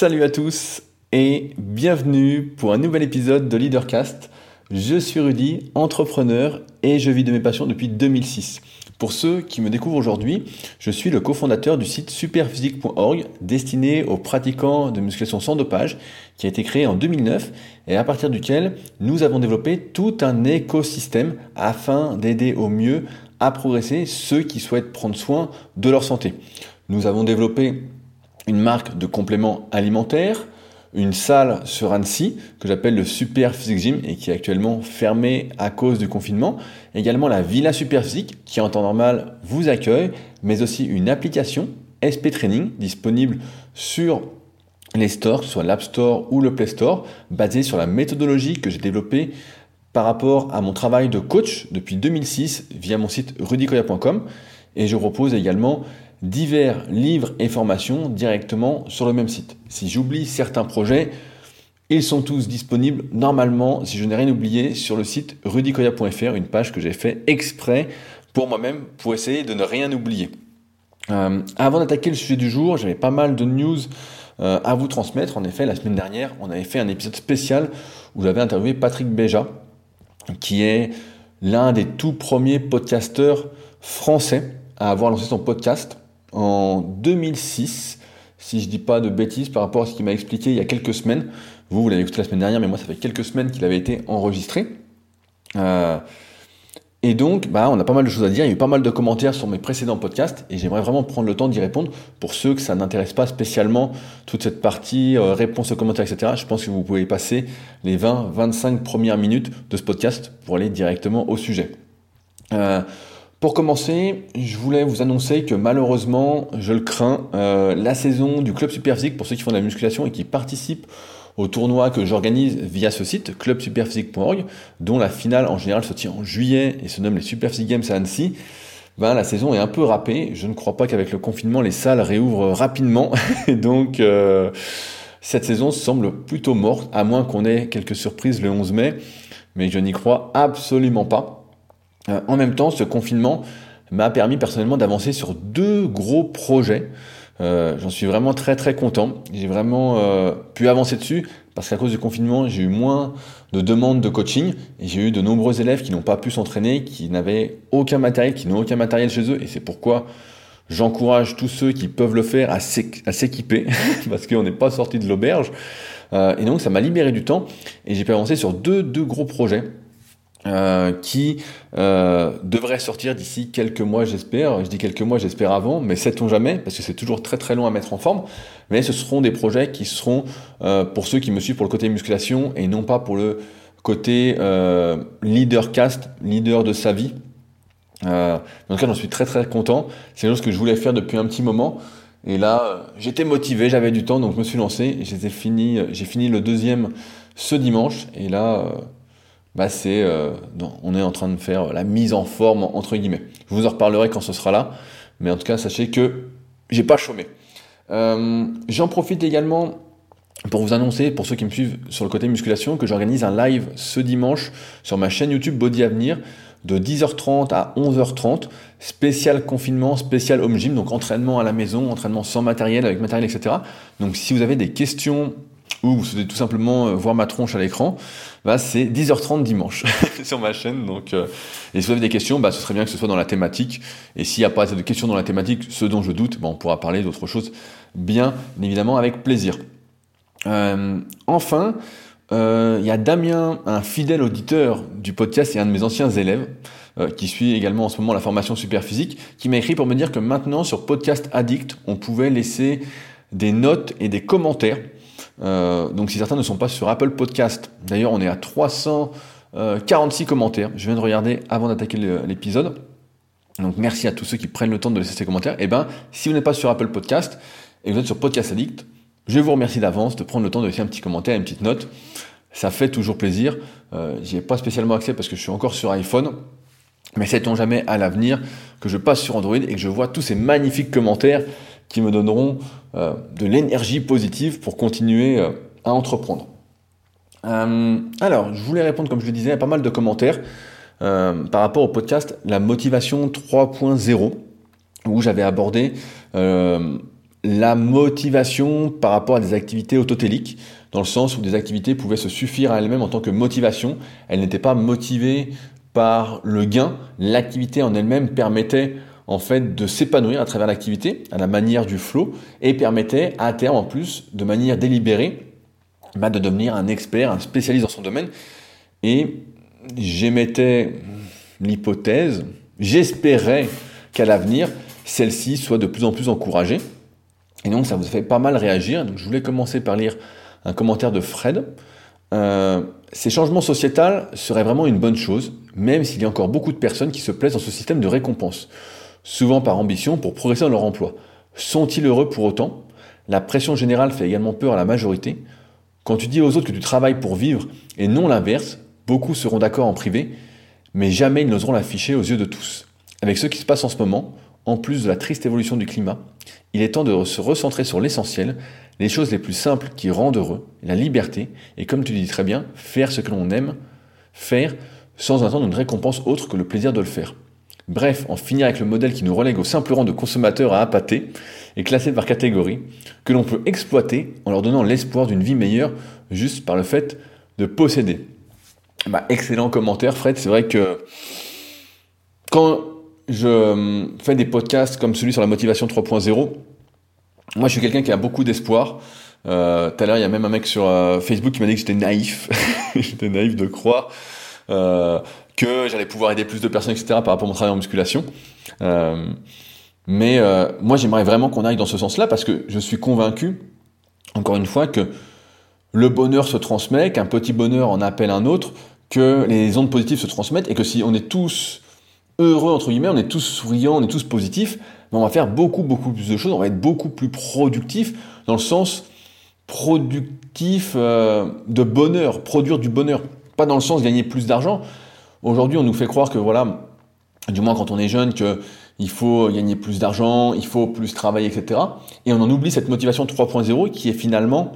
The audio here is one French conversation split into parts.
Salut à tous et bienvenue pour un nouvel épisode de Leadercast. Je suis Rudy, entrepreneur et je vis de mes passions depuis 2006. Pour ceux qui me découvrent aujourd'hui, je suis le cofondateur du site superphysique.org destiné aux pratiquants de musculation sans dopage qui a été créé en 2009 et à partir duquel nous avons développé tout un écosystème afin d'aider au mieux à progresser ceux qui souhaitent prendre soin de leur santé. Nous avons développé une marque de compléments alimentaires, une salle sur Annecy que j'appelle le Super Physique Gym et qui est actuellement fermée à cause du confinement. Également la Villa Super Physique qui en temps normal vous accueille, mais aussi une application SP Training disponible sur les stores, que ce soit l'App Store ou le Play Store, basée sur la méthodologie que j'ai développée par rapport à mon travail de coach depuis 2006 via mon site rudicoya.com. Et je propose également divers livres et formations directement sur le même site. Si j'oublie certains projets, ils sont tous disponibles normalement, si je n'ai rien oublié, sur le site rudicoya.fr, une page que j'ai fait exprès pour moi-même pour essayer de ne rien oublier. Euh, avant d'attaquer le sujet du jour, j'avais pas mal de news euh, à vous transmettre. En effet, la semaine dernière, on avait fait un épisode spécial où j'avais interviewé Patrick Béja, qui est l'un des tout premiers podcasteurs français à avoir lancé son podcast en 2006, si je dis pas de bêtises par rapport à ce qu'il m'a expliqué il y a quelques semaines. Vous, vous l'avez écouté la semaine dernière, mais moi, ça fait quelques semaines qu'il avait été enregistré. Euh, et donc, bah, on a pas mal de choses à dire. Il y a eu pas mal de commentaires sur mes précédents podcasts et j'aimerais vraiment prendre le temps d'y répondre. Pour ceux que ça n'intéresse pas spécialement, toute cette partie euh, réponse aux commentaires, etc., je pense que vous pouvez passer les 20-25 premières minutes de ce podcast pour aller directement au sujet. Euh, pour commencer, je voulais vous annoncer que malheureusement, je le crains, euh, la saison du Club Superphysique, pour ceux qui font de la musculation et qui participent au tournoi que j'organise via ce site, clubsuperphysique.org, dont la finale en général se tient en juillet et se nomme les Superphysique Games à Annecy, ben, la saison est un peu râpée. Je ne crois pas qu'avec le confinement, les salles réouvrent rapidement. et donc, euh, cette saison semble plutôt morte, à moins qu'on ait quelques surprises le 11 mai. Mais je n'y crois absolument pas. Euh, en même temps, ce confinement m'a permis personnellement d'avancer sur deux gros projets. Euh, j'en suis vraiment très très content. J'ai vraiment euh, pu avancer dessus parce qu'à cause du confinement, j'ai eu moins de demandes de coaching j'ai eu de nombreux élèves qui n'ont pas pu s'entraîner, qui n'avaient aucun matériel, qui n'ont aucun matériel chez eux et c'est pourquoi j'encourage tous ceux qui peuvent le faire à s'équiper parce qu'on n'est pas sorti de l'auberge. et donc ça m'a libéré du temps et j'ai pu avancer sur deux gros projets. Euh, qui euh, devrait sortir d'ici quelques mois, j'espère. Je dis quelques mois, j'espère avant, mais sait-on jamais, parce que c'est toujours très très long à mettre en forme. Mais ce seront des projets qui seront euh, pour ceux qui me suivent pour le côté musculation et non pas pour le côté euh, leader cast, leader de sa vie. Euh, en tout cas, j'en suis très très content. C'est quelque chose que je voulais faire depuis un petit moment. Et là, j'étais motivé, j'avais du temps, donc je me suis lancé. J'ai fini, j'ai fini le deuxième ce dimanche. Et là bah c'est euh, on est en train de faire la mise en forme entre guillemets. Je vous en reparlerai quand ce sera là, mais en tout cas sachez que j'ai pas chômé. Euh, J'en profite également pour vous annoncer, pour ceux qui me suivent sur le côté musculation, que j'organise un live ce dimanche sur ma chaîne YouTube Body Avenir de 10h30 à 11h30, spécial confinement, spécial home gym, donc entraînement à la maison, entraînement sans matériel, avec matériel, etc. Donc si vous avez des questions ou vous souhaitez tout simplement euh, voir ma tronche à l'écran, bah, c'est 10h30 dimanche sur ma chaîne. Donc, euh, et si vous avez des questions, bah, ce serait bien que ce soit dans la thématique. Et s'il n'y a pas de questions dans la thématique, ce dont je doute, bah, on pourra parler d'autre chose, bien évidemment avec plaisir. Euh, enfin, il y a Damien, un fidèle auditeur du podcast et un de mes anciens élèves, qui suit également en ce moment la formation super physique, qui m'a écrit pour me dire que maintenant sur Podcast Addict, on pouvait laisser des notes et des commentaires euh, donc si certains ne sont pas sur Apple Podcast, d'ailleurs on est à 346 commentaires, je viens de regarder avant d'attaquer l'épisode. Donc merci à tous ceux qui prennent le temps de laisser ces commentaires. Et eh ben si vous n'êtes pas sur Apple Podcast et vous êtes sur Podcast Addict, je vous remercie d'avance de prendre le temps de laisser un petit commentaire, une petite note. Ça fait toujours plaisir. Euh, J'y ai pas spécialement accès parce que je suis encore sur iPhone. Mais sait-on jamais à l'avenir que je passe sur Android et que je vois tous ces magnifiques commentaires qui me donneront euh, de l'énergie positive pour continuer euh, à entreprendre. Euh, alors, je voulais répondre, comme je le disais, à pas mal de commentaires par rapport au podcast La motivation 3.0, où j'avais abordé la motivation par rapport à des activités autotéliques, dans le sens où des activités pouvaient se suffire à elles-mêmes en tant que motivation. Elles n'étaient pas motivées par le gain. L'activité en elle-même permettait en fait de s'épanouir à travers l'activité, à la manière du flow, et permettait à terme en plus, de manière délibérée, bah, de devenir un expert, un spécialiste dans son domaine. Et j'émettais l'hypothèse, j'espérais qu'à l'avenir, celle-ci soit de plus en plus encouragée. Et donc ça vous fait pas mal réagir. Donc je voulais commencer par lire un commentaire de Fred. Euh, ces changements sociétals seraient vraiment une bonne chose, même s'il y a encore beaucoup de personnes qui se plaisent dans ce système de récompense, souvent par ambition pour progresser dans leur emploi. Sont-ils heureux pour autant? La pression générale fait également peur à la majorité. Quand tu dis aux autres que tu travailles pour vivre et non l'inverse, beaucoup seront d'accord en privé, mais jamais ils n'oseront l'afficher aux yeux de tous. Avec ce qui se passe en ce moment, en plus de la triste évolution du climat, il est temps de se recentrer sur l'essentiel, les choses les plus simples qui rendent heureux, la liberté, et comme tu dis très bien, faire ce que l'on aime, faire sans attendre une récompense autre que le plaisir de le faire. Bref, en finir avec le modèle qui nous relègue au simple rang de consommateurs à appâter et classés par catégorie, que l'on peut exploiter en leur donnant l'espoir d'une vie meilleure juste par le fait de posséder. Bah, excellent commentaire, Fred. C'est vrai que quand je euh, fais des podcasts comme celui sur la motivation 3.0, moi je suis quelqu'un qui a beaucoup d'espoir. Euh, tout à l'heure, il y a même un mec sur euh, Facebook qui m'a dit que j'étais naïf. j'étais naïf de croire que j'allais pouvoir aider plus de personnes, etc. par rapport à mon travail en musculation. mais moi, j'aimerais vraiment qu'on aille dans ce sens-là parce que je suis convaincu, encore une fois, que le bonheur se transmet, qu'un petit bonheur en appelle un autre, que les ondes positives se transmettent et que si on est tous heureux, entre guillemets, on est tous souriants, on est tous positifs, mais on va faire beaucoup, beaucoup plus de choses, on va être beaucoup plus productif, dans le sens productif euh, de bonheur, produire du bonheur, pas dans le sens gagner plus d'argent. Aujourd'hui, on nous fait croire que, voilà, du moins quand on est jeune, que il faut gagner plus d'argent, il faut plus travailler, etc. Et on en oublie cette motivation 3.0 qui est finalement,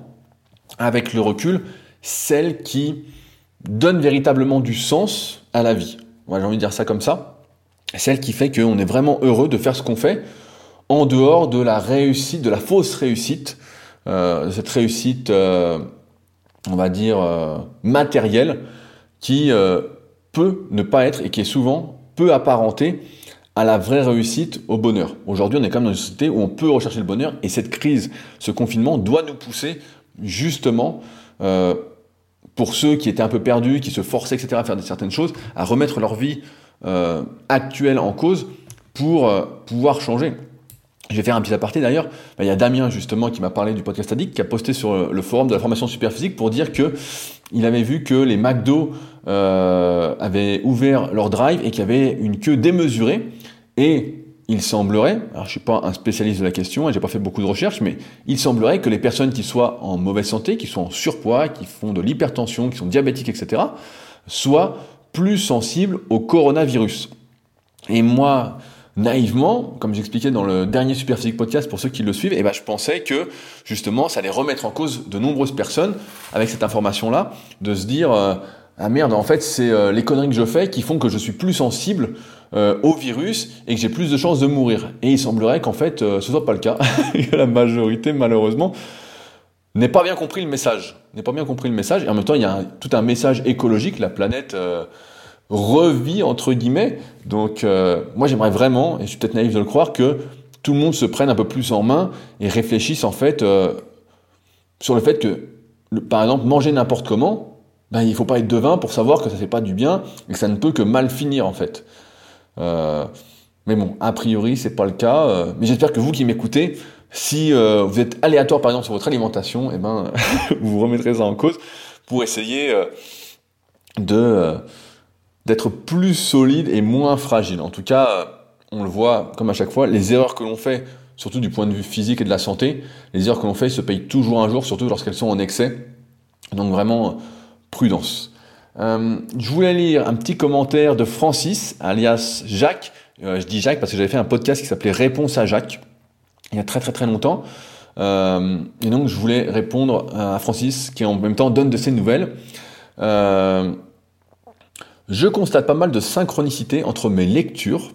avec le recul, celle qui donne véritablement du sens à la vie. J'ai envie de dire ça comme ça celle qui fait qu'on est vraiment heureux de faire ce qu'on fait en dehors de la réussite, de la fausse réussite, euh, cette réussite, euh, on va dire, euh, matérielle, qui peut ne pas être et qui est souvent peu apparentée à la vraie réussite, au bonheur. Aujourd'hui, on est quand même dans une société où on peut rechercher le bonheur et cette crise, ce confinement doit nous pousser justement pour ceux qui étaient un peu perdus, qui se forçaient, etc., à faire certaines choses, à remettre leur vie euh, actuelle en cause pour euh, pouvoir changer. Je vais faire un petit aparté d'ailleurs. Bah, il y a Damien justement qui m'a parlé du podcast Addict, qui a posté sur euh, le forum de la formation superphysique pour dire que il avait vu que les McDo euh, avaient ouvert leur drive et qu'il y avait une queue démesurée. Et il semblerait, alors je suis pas un spécialiste de la question, et j'ai pas fait beaucoup de recherches, mais il semblerait que les personnes qui soient en mauvaise santé, qui sont en surpoids, qui font de l'hypertension, qui sont diabétiques, etc., soient plus sensible au coronavirus. Et moi, naïvement, comme j'expliquais dans le dernier Superphysique podcast pour ceux qui le suivent, eh ben je pensais que justement ça allait remettre en cause de nombreuses personnes avec cette information-là, de se dire euh, ah merde, en fait c'est euh, les conneries que je fais qui font que je suis plus sensible euh, au virus et que j'ai plus de chances de mourir. Et il semblerait qu'en fait ce soit pas le cas, la majorité malheureusement n'est pas bien compris le message. Pas bien compris le message. Et en même temps, il y a tout un message écologique. La planète euh, revit, entre guillemets. Donc, euh, moi, j'aimerais vraiment, et je suis peut-être naïf de le croire, que tout le monde se prenne un peu plus en main et réfléchisse, en fait, euh, sur le fait que, par exemple, manger n'importe comment, ben, il faut pas être devin pour savoir que ça fait pas du bien et que ça ne peut que mal finir, en fait. mais bon, a priori, c'est pas le cas. mais j'espère que vous qui m'écoutez, si euh, vous êtes aléatoire par exemple sur votre alimentation, eh ben, vous vous remettrez ça en cause pour essayer euh, de euh, d'être plus solide et moins fragile. En tout cas, on le voit comme à chaque fois, les erreurs que l'on fait, surtout du point de vue physique et de la santé, les erreurs que l'on fait se payent toujours un jour, surtout lorsqu'elles sont en excès. Donc vraiment, prudence. je voulais lire un petit commentaire de Francis, alias Jacques. je dis Jacques parce que j'avais fait un podcast qui s'appelait Réponse à Jacques il y a très très très longtemps. Euh, et donc je voulais répondre à Francis qui en même temps donne de ses nouvelles. Euh, je constate pas mal de synchronicité entre mes lectures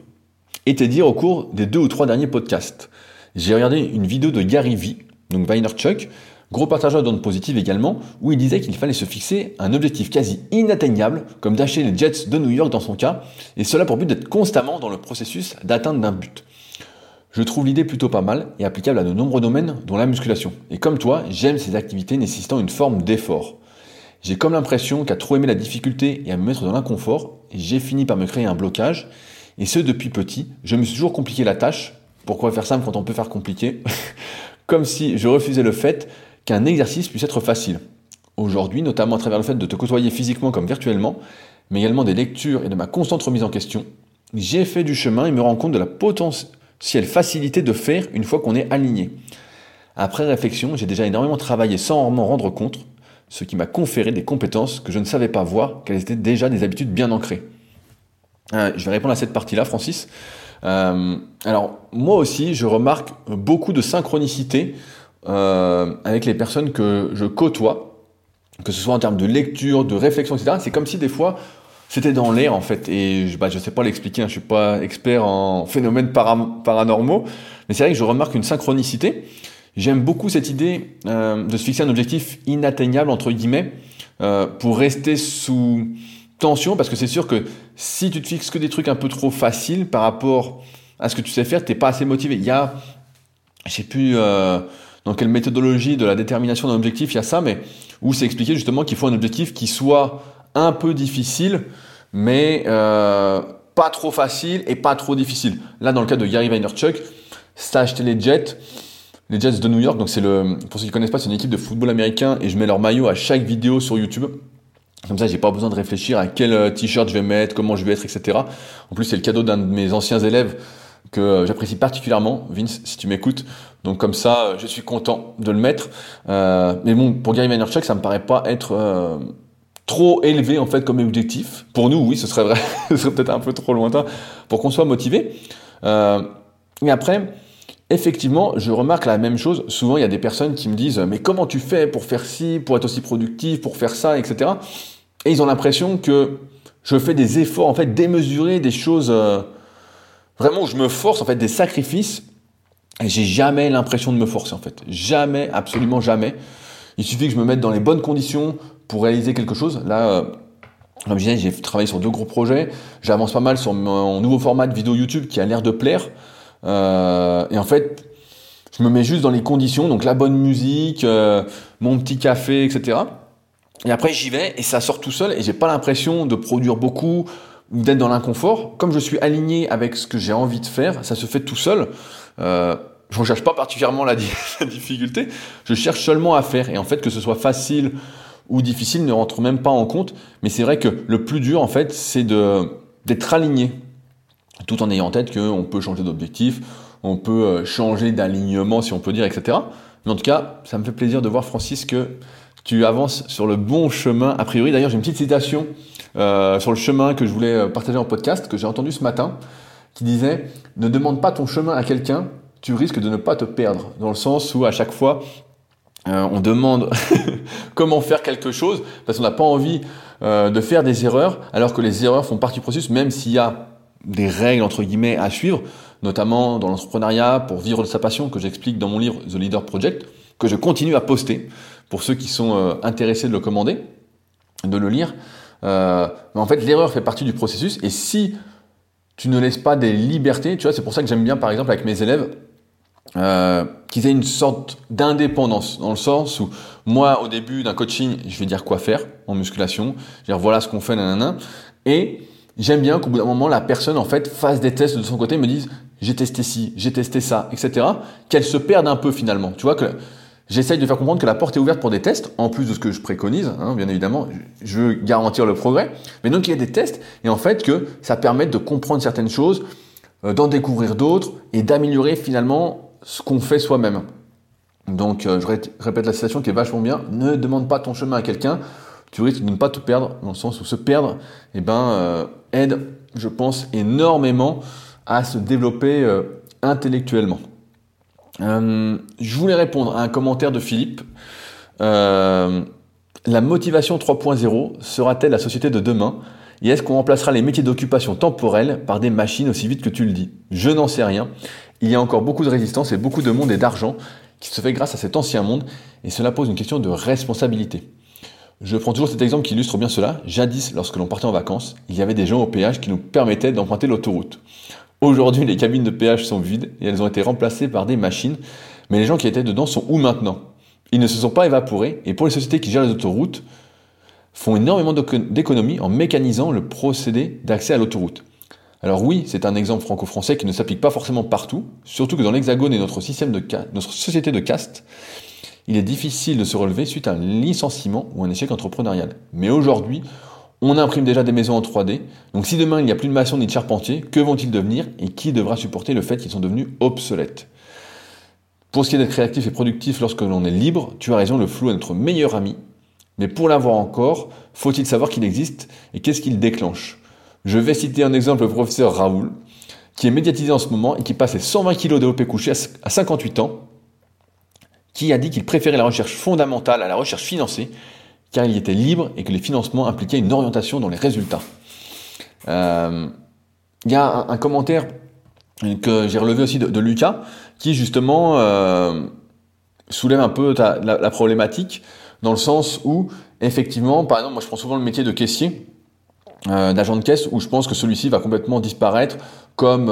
et tes dires au cours des deux ou trois derniers podcasts. j'ai regardé une vidéo de Gary V, donc Vaynerchuk, gros partageur d'ondes positives également, où il disait qu'il fallait se fixer un objectif quasi inatteignable, comme d'acheter les Jets de New York dans son cas, et cela pour but d'être constamment dans le processus d'atteinte d'un but. Je trouve l'idée plutôt pas mal et applicable à de nombreux domaines, dont la musculation. Et comme toi, j'aime ces activités nécessitant une forme d'effort. J'ai comme l'impression qu'à trop aimer la difficulté et à me mettre dans l'inconfort, j'ai fini par me créer un blocage. Et ce depuis petit, je me suis toujours compliqué la tâche. Pourquoi faire simple quand on peut faire compliqué? Comme si je refusais le fait qu'un exercice puisse être facile. Aujourd'hui, notamment à travers le fait de te côtoyer physiquement comme virtuellement, mais également des lectures et de ma constante remise en question, j'ai fait du chemin et me rends compte de la potentielle facilité de faire une fois qu'on est aligné. Après réflexion, j'ai déjà énormément travaillé sans m'en rendre compte, ce qui m'a conféré des compétences que je ne savais pas voir, qu'elles étaient déjà des habitudes bien ancrées. Euh, je vais répondre à cette partie-là, Francis. Euh, alors, moi aussi, je remarque beaucoup de synchronicité euh, avec les personnes que je côtoie, que ce soit en termes de lecture, de réflexion, etc. C'est comme si des fois, c'était dans l'air en fait. Et je bah, sais pas l'expliquer, hein, je suis pas expert en phénomènes paranormaux, mais c'est vrai que je remarque une synchronicité. J'aime beaucoup cette idée euh, de se fixer un objectif inatteignable, entre guillemets, euh, pour rester sous tension, parce que c'est sûr que si tu te fixes que des trucs un peu trop faciles par rapport à ce que tu sais faire, t'es pas assez motivé. Il y a, je sais plus dans quelle méthodologie de la détermination d'un objectif il y a ça, mais où c'est expliqué justement qu'il faut un objectif qui soit un peu difficile, mais euh, pas trop facile et pas trop difficile. Là, dans le cas de Gary Vaynerchuk, c'est acheter les Jets les Jets de New York. Donc c'est le, pour ceux qui connaissent pas, c'est une équipe de football américain et je mets leur maillot à chaque vidéo sur YouTube. Comme ça, j'ai pas besoin de réfléchir à quel euh, t-shirt je vais mettre, comment je vais être, etc. En plus, c'est le cadeau d'un de mes anciens élèves que euh, j'apprécie particulièrement, Vince, si tu m'écoutes. Donc comme ça, euh, je suis content de le mettre. mais bon, pour Gary Vaynerchuk, ça me paraît pas être trop élevé en fait comme objectif. Pour nous, oui, ce serait vrai, ce serait peut-être un peu trop lointain pour qu'on soit motivé. et après, Effectivement, je remarque la même chose. Souvent, il y a des personnes qui me disent Mais comment tu fais pour faire ci, pour être aussi productif, pour faire ça, etc. Et ils ont l'impression que je fais des efforts, en fait, démesurés, des choses euh, vraiment où je me force, en fait, des sacrifices. J'ai jamais l'impression de me forcer, en fait. Jamais, absolument jamais. Il suffit que je me mette dans les bonnes conditions pour réaliser quelque chose. Là, euh, comme je disais, j'ai travaillé sur deux gros projets. J'avance pas mal sur mon nouveau format de vidéo YouTube qui a l'air de plaire. Euh, et en fait, je me mets juste dans les conditions, donc la bonne musique, euh, mon petit café, etc. Et après, j'y vais et ça sort tout seul et j'ai pas l'impression de produire beaucoup ou d'être dans l'inconfort. Comme je suis aligné avec ce que j'ai envie de faire, ça se fait tout seul. Euh, je ne cherche pas particulièrement la, difficulté, je cherche seulement à faire. Et en fait, que ce soit facile ou difficile ne rentre même pas en compte. Mais c'est vrai que le plus dur, en fait, c'est d'être aligné tout en ayant en tête qu'on peut changer d'objectif, on peut euh, changer d'alignement si on peut dire, etc. Mais en tout cas, ça me fait plaisir de voir Francis que tu avances sur le bon chemin. A priori, d'ailleurs, j'ai une petite citation euh, sur le chemin que je voulais partager en podcast, que j'ai entendu ce matin, qui disait Ne demande pas ton chemin à quelqu'un, tu risques de ne pas te perdre. Dans le sens où à chaque fois, on demande comment faire quelque chose, parce qu'on n'a pas envie de faire des erreurs, alors que les erreurs font partie du processus, même s'il y a des règles entre guillemets à suivre, notamment dans l'entrepreneuriat pour vivre de sa passion que j'explique dans mon livre The Leader Project, que je continue à poster pour ceux qui sont euh, intéressés de le commander, de le lire. Euh, mais en fait, l'erreur fait partie du processus et si tu ne laisses pas des libertés, tu vois, c'est pour ça que j'aime bien par exemple avec mes élèves euh, qu'ils aient une sorte d'indépendance, dans le sens où moi, au début d'un coaching, je vais dire quoi faire en musculation, je vais dire voilà ce qu'on fait, nanana, et J'aime bien qu'au bout d'un moment, la personne, en fait, fasse des tests de son côté, me dise, j'ai testé ci, j'ai testé ça, etc. Qu'elle se perde un peu finalement. Tu vois que j'essaye de faire comprendre que la porte est ouverte pour des tests, en plus de ce que je préconise, hein, bien évidemment. Je veux garantir le progrès. Mais donc, il y a des tests, et en fait, que ça permet de comprendre certaines choses, euh, d'en découvrir d'autres, et d'améliorer finalement ce qu'on fait soi-même. Donc, euh, je répète la citation qui est vachement bien. Ne demande pas ton chemin à quelqu'un tu risques de ne pas te perdre, dans le sens où se perdre eh ben, euh, aide, je pense, énormément à se développer intellectuellement. Euh, je voulais répondre à un commentaire de Philippe. la motivation 3.0 sera-t-elle la société de demain? Et est-ce qu'on remplacera les métiers d'occupation temporelle par des machines aussi vite que tu le dis? Je n'en sais rien. il y a encore beaucoup de résistance et beaucoup de monde et d'argent qui se fait grâce à cet ancien monde, et cela pose une question de responsabilité. Je prends toujours cet exemple qui illustre bien cela. Jadis, lorsque l'on partait en vacances, il y avait des gens au péage qui nous permettaient d'emprunter l'autoroute. Aujourd'hui, les cabines de péage sont vides et elles ont été remplacées par des machines, mais les gens qui étaient dedans sont où maintenant? Ils ne se sont pas évaporés, et pour les sociétés qui gèrent les autoroutes, font énormément d'économies en mécanisant le procédé d'accès à l'autoroute. Alors oui, c'est un exemple franco-français qui ne s'applique pas forcément partout, surtout que dans l'Hexagone et notre système de notre société de caste, il est difficile de se relever suite à un licenciement ou un échec entrepreneurial. Mais aujourd'hui, on imprime déjà des maisons en 3D, donc si demain il n'y a plus de maçons ni de charpentiers, que vont-ils devenir et qui devra supporter le fait qu'ils sont devenus obsolètes? Pour ce qui est d'être créatif et productif lorsque l'on est libre, tu as raison, le flou est notre meilleur ami. Mais pour l'avoir encore, faut-il savoir qu'il existe et qu'est-ce qu'il déclenche? Je vais citer un exemple, le professeur Raoul, qui est médiatisé en ce moment et qui passait 120 kg de couché à 58 ans, qui a dit qu'il préférait la recherche fondamentale à la recherche financée, car il était libre et que les financements impliquaient une orientation dans les résultats. Euh, il y a un, commentaire que j'ai relevé aussi de, Lucas, qui justement euh, soulève un peu la, problématique, dans le sens où, effectivement, par exemple, moi je prends souvent le métier de caissier, euh, d'agent de caisse où je pense que celui-ci va complètement disparaître comme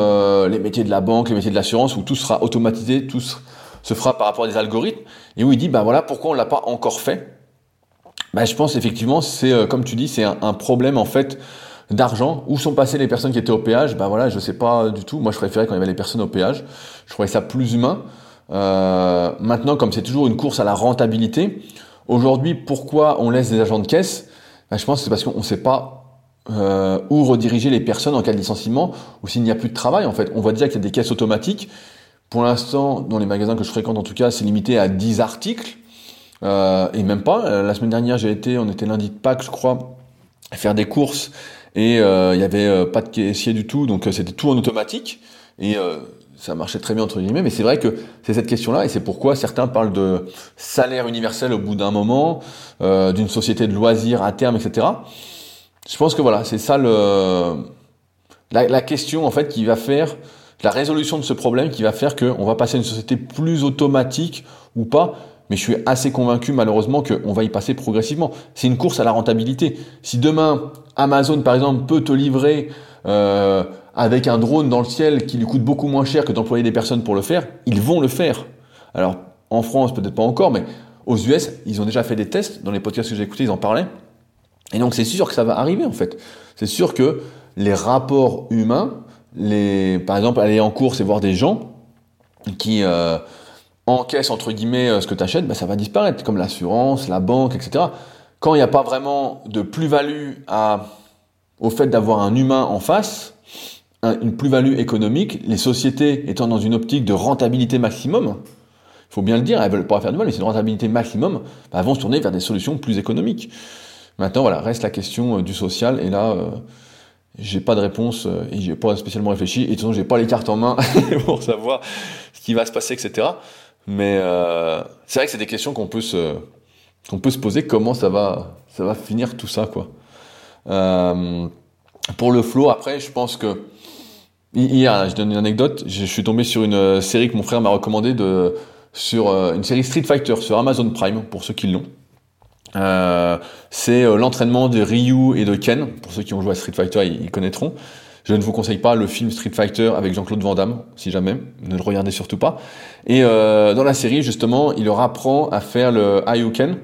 les métiers de la banque, les métiers de l'assurance où tout sera automatisé, tout se fera par rapport à des algorithmes et où il dit bah voilà pourquoi on l'a pas encore fait? Bah, je pense effectivement c'est euh, comme tu dis c'est un, problème en fait d'argent. Où sont passées les personnes qui étaient au péage? Bah voilà je sais pas du tout. Moi je préférais quand il y avait les personnes au péage. Je trouvais ça plus humain. maintenant comme c'est toujours une course à la rentabilité, aujourd'hui pourquoi on laisse des agents de caisse? Bah, je pense que c'est parce qu'on ne sait pas euh, ou rediriger les personnes en cas de licenciement, ou s'il n'y a plus de travail, en fait. On voit déjà qu'il y a des caisses automatiques. Pour l'instant, dans les magasins que je fréquente, en tout cas, c'est limité à 10 articles, euh, et même pas. Euh, la semaine dernière, j'ai été, on était lundi de Pâques, je crois, faire des courses, et euh, il y avait pas de caissier du tout, donc c'était tout en automatique, et ça marchait très bien entre guillemets, mais c'est vrai que c'est cette question-là, et c'est pourquoi certains parlent de salaire universel au bout d'un moment, d'une société de loisirs à terme, etc. Je pense que voilà, c'est ça le, la, question en fait qui va faire la résolution de ce problème qui va faire qu'on va passer à une société plus automatique ou pas. Mais je suis assez convaincu malheureusement qu'on va y passer progressivement. C'est une course à la rentabilité. Si demain Amazon par exemple peut te livrer euh, avec un drone dans le ciel qui lui coûte beaucoup moins cher que d'employer des personnes pour le faire, ils vont le faire. Alors en France peut-être pas encore, mais aux US ils ont déjà fait des tests. Dans les podcasts que j'ai écoutés ils en parlaient. Et donc c'est sûr que ça va arriver en fait. C'est sûr que les rapports humains, les, par exemple aller en course et voir des gens qui euh, encaissent entre guillemets euh, ce que tu achètes, bah, ça va disparaître, comme l'assurance, la banque, etc. Quand il n'y a pas vraiment de plus-value au fait d'avoir un humain en face, une plus-value économique, les sociétés étant dans une optique de rentabilité maximum, il faut bien le dire, elles veulent pas faire de mal, mais c'est une rentabilité maximum, bah, elles vont se tourner vers des solutions plus économiques. Maintenant, voilà, reste la question euh, du social, et là, euh, j'ai pas de réponse, euh, et j'ai pas spécialement réfléchi, et de toute façon, j'ai pas les cartes en main pour savoir ce qui va se passer, etc. Mais c'est vrai que c'est des questions qu'on peut se peut se poser, comment ça va ça va finir tout ça, quoi. pour le flow, après, je pense que hier, je donne une anecdote, je suis tombé sur une série que mon frère m'a recommandé de sur une série Street Fighter sur Amazon Prime pour ceux qui l'ont. Euh, c'est euh, l'entraînement de Ryu et de Ken. Pour ceux qui ont joué à Street Fighter, ils, connaîtront. Je ne vous conseille pas le film Street Fighter avec Jean-Claude Van Damme, si jamais. Ne le regardez surtout pas. Et euh, dans la série, justement, il leur apprend à faire le Ayuken,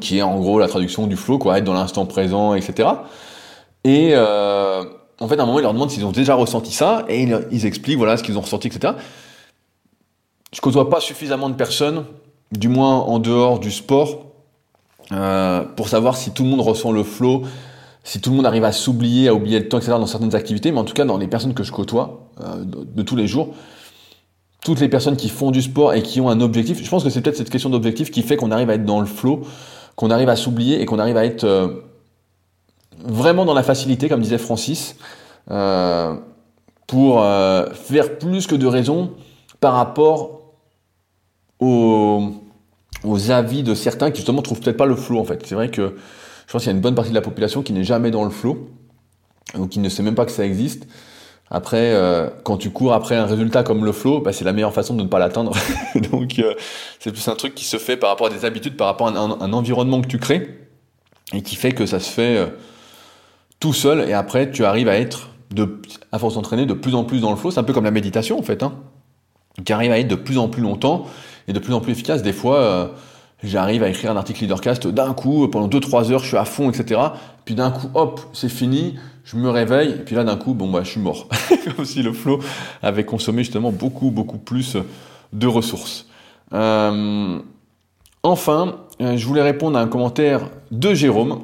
qui est en gros la traduction du flow, quoi, être dans l'instant présent, etc. Et euh, en fait, à un moment, il leur demande s'ils ont déjà ressenti ça, et ils, expliquent voilà ce qu'ils ont ressenti, etc. Je côtoie pas suffisamment de personnes, du moins en dehors du sport, euh, pour savoir si tout le monde ressent le flow, si tout le monde arrive à s'oublier, à oublier le temps, etc. dans certaines activités, mais en tout cas dans les personnes que je côtoie euh, de, tous les jours, toutes les personnes qui font du sport et qui ont un objectif, je pense que c'est peut-être cette question d'objectif qui fait qu'on arrive à être dans le flow, qu'on arrive à s'oublier et qu'on arrive à être euh, vraiment dans la facilité, comme disait Francis, pour faire plus que de raisons par rapport au aux avis de certains qui justement trouvent peut-être pas le flow en fait. C'est vrai que je pense qu'il y a une bonne partie de la population qui n'est jamais dans le flow ou qui ne sait même pas que ça existe. Après, euh, quand tu cours après un résultat comme le flow, bah, c'est la meilleure façon de ne pas l'atteindre. Donc, euh, c'est plus un truc qui se fait par rapport à des habitudes, par rapport à un, environnement que tu crées, et qui fait que ça se fait euh, tout seul, et après, tu arrives à être, de, à force d'entraîner, de plus en plus dans le flow. C'est un peu comme la méditation, en fait. Hein, qui arrive à être de plus en plus longtemps, et de plus en plus efficace. Des fois j'arrive à écrire un article leadercast d'un coup, pendant 2-3 heures, je suis à fond, etc. Puis d'un coup, hop, c'est fini, je me réveille, et puis là, d'un coup, bon, bah, je suis mort. Comme si le flow avait consommé justement beaucoup, beaucoup plus de ressources. Euh, enfin, euh, je voulais répondre à un commentaire de Jérôme,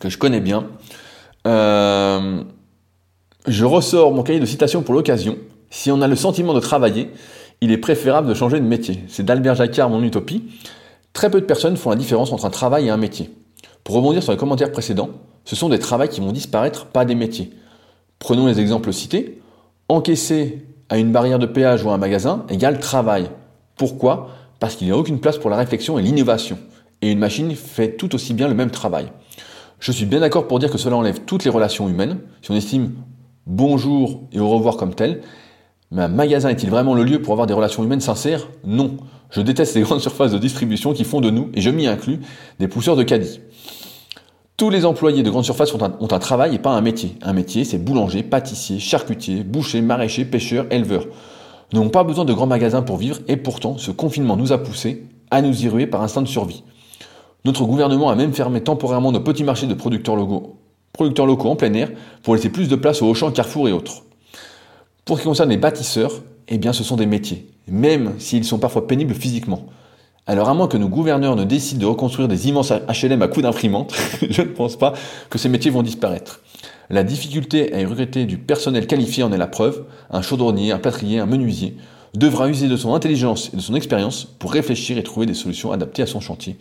que je connais bien. Euh, je ressors mon cahier de citation pour l'occasion. Si on a le sentiment de travailler, il est préférable de changer de métier. C'est d'Albert Jacquard, mon utopie. Très peu de personnes font la différence entre un travail et un métier. Pour rebondir sur les commentaires précédents, ce sont des travails qui vont disparaître, pas des métiers. Prenons les exemples cités. Encaisser à une barrière de péage ou à un magasin égale travail. Pourquoi? Parce qu'il n'y a aucune place pour la réflexion et l'innovation. Et une machine fait tout aussi bien le même travail. Je suis bien d'accord pour dire que cela enlève toutes les relations humaines, si on estime bonjour et au revoir comme tel. Mais un magasin est-il vraiment le lieu pour avoir des relations humaines sincères? Non. Je déteste les grandes surfaces de distribution qui font de nous, et je m'y inclus, des pousseurs de caddie. Tous les employés de grandes surfaces ont un, travail et pas un métier. Un métier, c'est boulanger, pâtissier, charcutier, boucher, maraîcher, pêcheur, éleveur. Nous n'avons pas besoin de grands magasins pour vivre et pourtant, ce confinement nous a poussés à nous y ruer par instinct de survie. Notre gouvernement a même fermé temporairement nos petits marchés de producteurs locaux, producteurs locaux en plein air pour laisser plus de place aux Auchan, Carrefour et autres. Pour ce qui concerne les bâtisseurs, eh bien ce sont des métiers même s'ils sont parfois pénibles physiquement. Alors à moins que nos gouverneurs ne décident de reconstruire des immenses HLM à coups d'imprimante, je ne pense pas que ces métiers vont disparaître. La difficulté à y regretter du personnel qualifié en est la preuve. Un chaudronnier, un plâtrier, un menuisier devra user de son intelligence et de son expérience pour réfléchir et trouver des solutions adaptées à son chantier.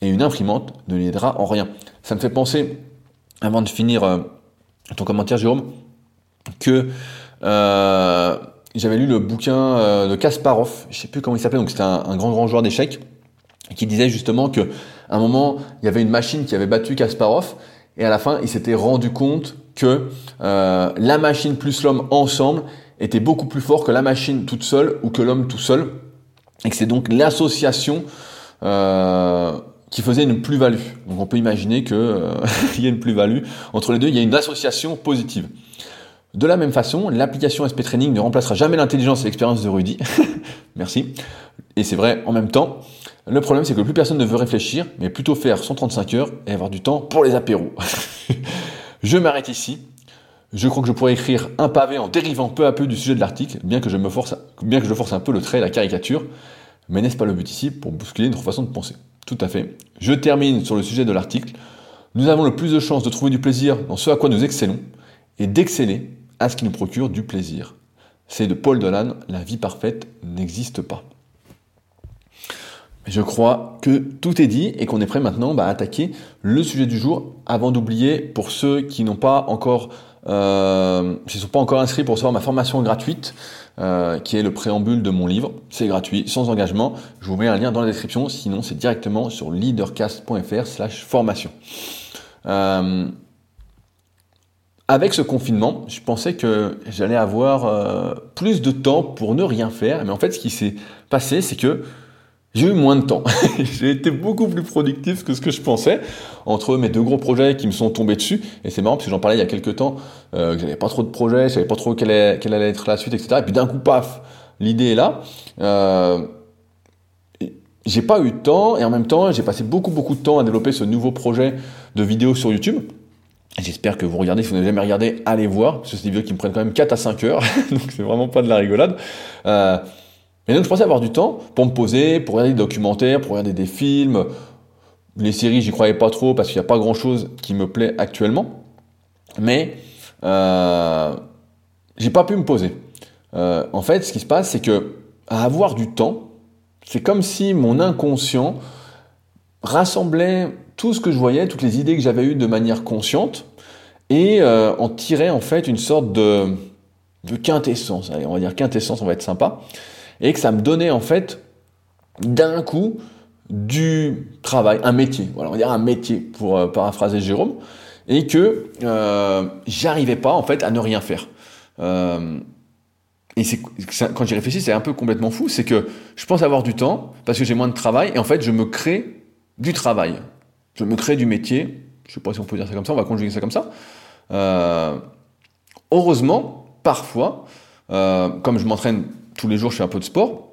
Et une imprimante ne lui aidera en rien. Ça me fait penser, avant de finir euh, ton commentaire Jérôme, que euh, j'avais lu le bouquin euh, de Kasparov, je sais plus comment il s'appelait, donc c'était un, grand grand joueur d'échecs, qui disait justement que à un moment il y avait une machine qui avait battu Kasparov et à la fin il s'était rendu compte que euh, la machine plus l'homme ensemble était beaucoup plus fort que la machine toute seule ou que l'homme tout seul et que c'est donc l'association euh, qui faisait une plus-value. Donc on peut imaginer qu'il y a une plus-value entre les deux, il y a une association positive. De la même façon, l'application SP Training ne remplacera jamais l'intelligence et l'expérience de Rudy. Merci. Et c'est vrai en même temps. Le problème, c'est que plus personne ne veut réfléchir, mais plutôt faire 135 heures et avoir du temps pour les apéros. je m'arrête ici. Je crois que je pourrais écrire un pavé en dérivant peu à peu du sujet de l'article, bien que je force, force un peu le trait la caricature. Mais n'est-ce pas le but ici pour bousculer notre façon de penser? Tout à fait. Je termine sur le sujet de l'article. Nous avons le plus de chances de trouver du plaisir dans ce à quoi nous excellons et d'exceller à ce qui nous procure du plaisir. C'est de Paul Dolan, la vie parfaite n'existe pas. Je crois que tout est dit et qu'on est prêt maintenant bah, à attaquer le sujet du jour. Avant d'oublier, pour ceux qui n'ont pas encore, euh, sont pas encore inscrits pour recevoir ma formation gratuite, euh, qui est le préambule de mon livre, c'est gratuit, sans engagement. Je vous mets un lien dans la description. Sinon, c'est directement sur leadercast.fr/formation. Euh, avec ce confinement, je pensais que j'allais avoir euh, plus de temps pour ne rien faire. Mais en fait, ce qui s'est passé, c'est que j'ai eu moins de temps. j'ai été beaucoup plus productif que ce que je pensais entre mes deux gros projets qui me sont tombés dessus. Et c'est marrant parce que j'en parlais il y a quelques temps, euh, que j'avais pas trop de projets, je savais pas trop quelle, allait être la suite, etc. Et puis d'un coup, paf, l'idée est là. Euh, j'ai pas eu de temps et en même temps, j'ai passé beaucoup beaucoup de temps à développer ce nouveau projet de vidéo sur YouTube. J'espère que vous regardez, si vous n'avez jamais regardé, allez voir, parce que c'est des vidéos qui me prennent quand même 4 à 5 heures, donc c'est vraiment pas de la rigolade. Euh, mais donc je pensais avoir du temps pour me poser, pour regarder des documentaires, pour regarder des films. Les séries, j'y croyais pas trop parce qu'il n'y a pas grand chose qui me plaît actuellement. Mais euh, j'ai pas pu me poser. Euh, en fait, ce qui se passe, c'est que avoir du temps, c'est comme si mon inconscient rassemblait tout ce que je voyais, toutes les idées que j'avais eues de manière consciente, et euh, en tirait en fait une sorte de, quintessence, allez, on va dire quintessence, on va être sympa, et que ça me donnait en fait d'un coup du travail, un métier, voilà, on va dire un métier pour euh, paraphraser Jérôme, et que euh, j'arrivais pas en fait à ne rien faire. Euh, et quand j'y réfléchis, c'est un peu complètement fou. C'est que je pense avoir du temps parce que j'ai moins de travail et en fait, je me crée du travail. Je me crée du métier. Je sais pas si on peut dire ça comme ça. On va conjuguer ça comme ça. Euh, heureusement, parfois, euh, comme je m'entraîne tous les jours, je fais un peu de sport.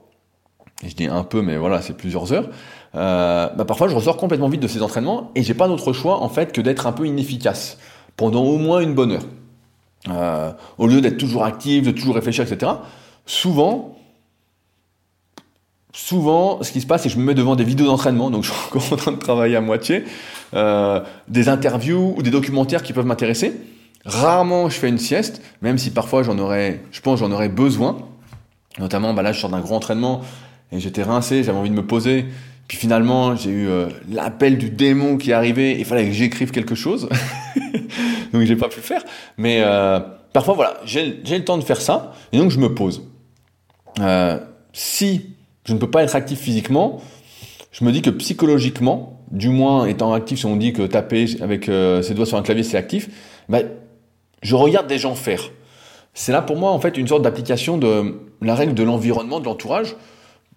Et je dis un peu, mais voilà, c'est plusieurs heures. Euh, bah parfois, je ressors complètement vite de ces entraînements et j'ai pas d'autre choix en fait que d'être un peu inefficace pendant au moins une bonne heure. Au lieu d'être toujours actif, de toujours réfléchir, etc. Souvent, souvent, ce qui se passe, c'est que je me mets devant des vidéos d'entraînement, donc je suis encore en train de travailler à moitié, euh, des interviews ou des documentaires qui peuvent m'intéresser. Rarement, je fais une sieste, même si parfois j'en aurais, je pense, j'en aurais besoin. Notamment, bah là, je sors d'un gros entraînement et j'étais rincé, j'avais envie de me poser. Puis finalement, j'ai eu euh, l'appel du démon qui est arrivé. Il fallait que j'écrive quelque chose, donc j'ai pas pu le faire. Mais euh, parfois, voilà, j'ai le temps de faire ça, et donc je me pose. Euh, si je ne peux pas être actif physiquement, je me dis que psychologiquement, du moins étant actif, si on dit que taper avec ses doigts sur un clavier c'est actif, ben, je regarde des gens faire. C'est là pour moi en fait une sorte d'application de la règle de l'environnement, de l'entourage,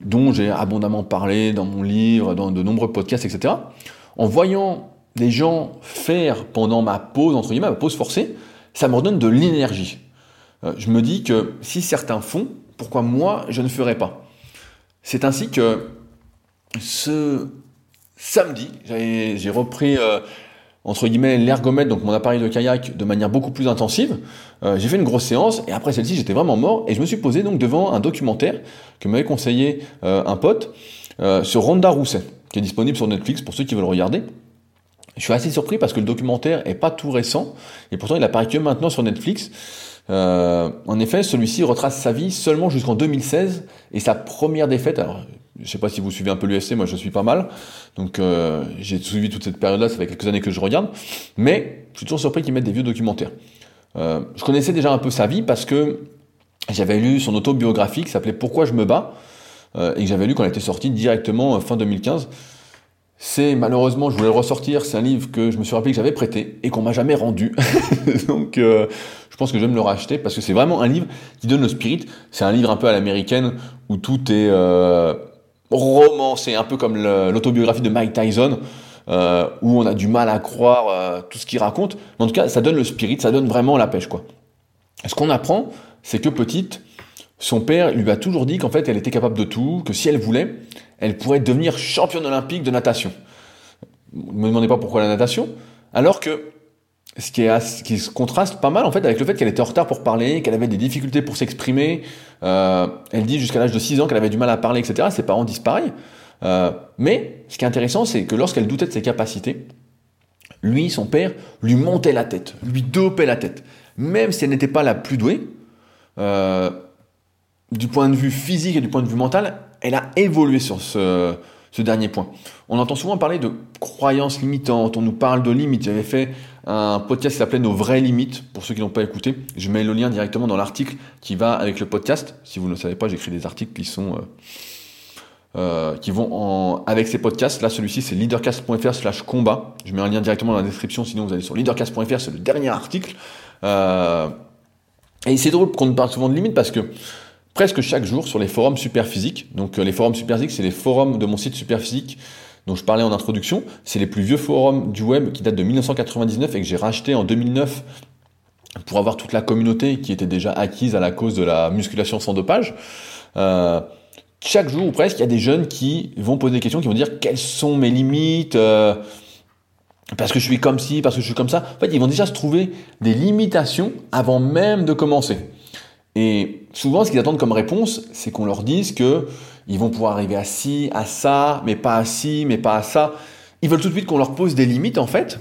dont j'ai abondamment parlé dans mon livre, dans de nombreux podcasts, etc. En voyant des gens faire pendant ma pause, entre guillemets, ma pause forcée, ça me redonne de l'énergie. Euh, je me dis que si certains font, pourquoi moi je ne ferais pas? C'est ainsi que ce samedi, j'ai repris euh, entre guillemets l'ergomètre, donc mon appareil de kayak, de manière beaucoup plus intensive. Euh, j'ai fait une grosse séance et après celle-ci, j'étais vraiment mort et je me suis posé donc devant un documentaire que m'avait conseillé euh, un pote sur Ronda Rousset, qui est disponible sur Netflix pour ceux qui veulent regarder. Je suis assez surpris parce que le documentaire est pas tout récent et pourtant il apparaît que maintenant sur Netflix. En effet, celui-ci retrace sa vie seulement jusqu'en 2016 et sa première défaite. Alors, je sais pas si vous suivez un peu l'UFC, moi je suis pas mal. Donc euh, j'ai suivi toute cette période-là, ça fait quelques années que je regarde. Mais je suis toujours surpris qu'ils mettent des vieux documentaires. Euh, je connaissais déjà un peu sa vie parce que j'avais lu son autobiographie qui s'appelait Pourquoi je me bats euh, et que j'avais lu quand elle était sortie directement fin 2015. C'est malheureusement, je voulais le ressortir, c'est un livre que je me suis rappelé que j'avais prêté et qu'on m'a jamais rendu. Donc je pense que je vais me le racheter parce que c'est vraiment un livre qui donne le spirit. C'est un livre un peu à l'américaine où tout est roman, c'est un peu comme l'autobiographie de Mike Tyson, euh, où on a du mal à croire euh, tout ce qu'il raconte. En tout cas, ça donne le spirit, ça donne vraiment la pêche, quoi. Ce qu'on apprend, c'est que petite, son père lui a toujours dit qu'en fait, elle était capable de tout, que si elle voulait, elle pourrait devenir championne olympique de natation. Ne me demandez pas pourquoi la natation, alors que ce qui, se contraste pas mal en fait avec le fait qu'elle était en retard pour parler, qu'elle avait des difficultés pour s'exprimer. Euh, elle dit jusqu'à l'âge de 6 ans qu'elle avait du mal à parler, etc. Ses parents disparaissent. Euh, mais ce qui est intéressant, c'est que lorsqu'elle doutait de ses capacités, lui, son père, lui montait la tête, lui dopait la tête. Même si elle n'était pas la plus douée, euh, du point de vue physique et du point de vue mental, elle a évolué sur ce, dernier point. On entend souvent parler de croyances limitantes, on nous parle de limites. J'avais fait un podcast qui s'appelait Nos vraies limites, pour ceux qui n'ont pas écouté. Je mets le lien directement dans l'article qui va avec le podcast. Si vous ne le savez pas, j'écris des articles qui sont... Euh, euh, qui vont avec ces podcasts. Là, celui-ci, c'est leadercast.fr slash combat. Je mets un lien directement dans la description, sinon vous allez sur leadercast.fr, c'est le dernier article. Euh, et c'est drôle qu'on nous parle souvent de limites parce que presque chaque jour sur les forums Superphysique. Donc euh, les forums Superphysique, c'est les forums de mon site Superphysique dont je parlais en introduction. C'est les plus vieux forums du web qui datent de 1999 et que j'ai racheté en 2009 pour avoir toute la communauté qui était déjà acquise à la cause de la musculation sans dopage. Euh, chaque jour ou presque, il y a des jeunes qui vont poser des questions, qui vont dire quelles sont mes limites, euh, parce que je suis comme ci, parce que je suis comme ça. En fait, ils vont déjà se trouver des limitations avant même de commencer. Et souvent, ce qu'ils attendent comme réponse, c'est qu'on leur dise que ils vont pouvoir arriver à ci, à ça, mais pas à ci, mais pas à ça. Ils veulent tout de suite qu'on leur pose des limites, en fait.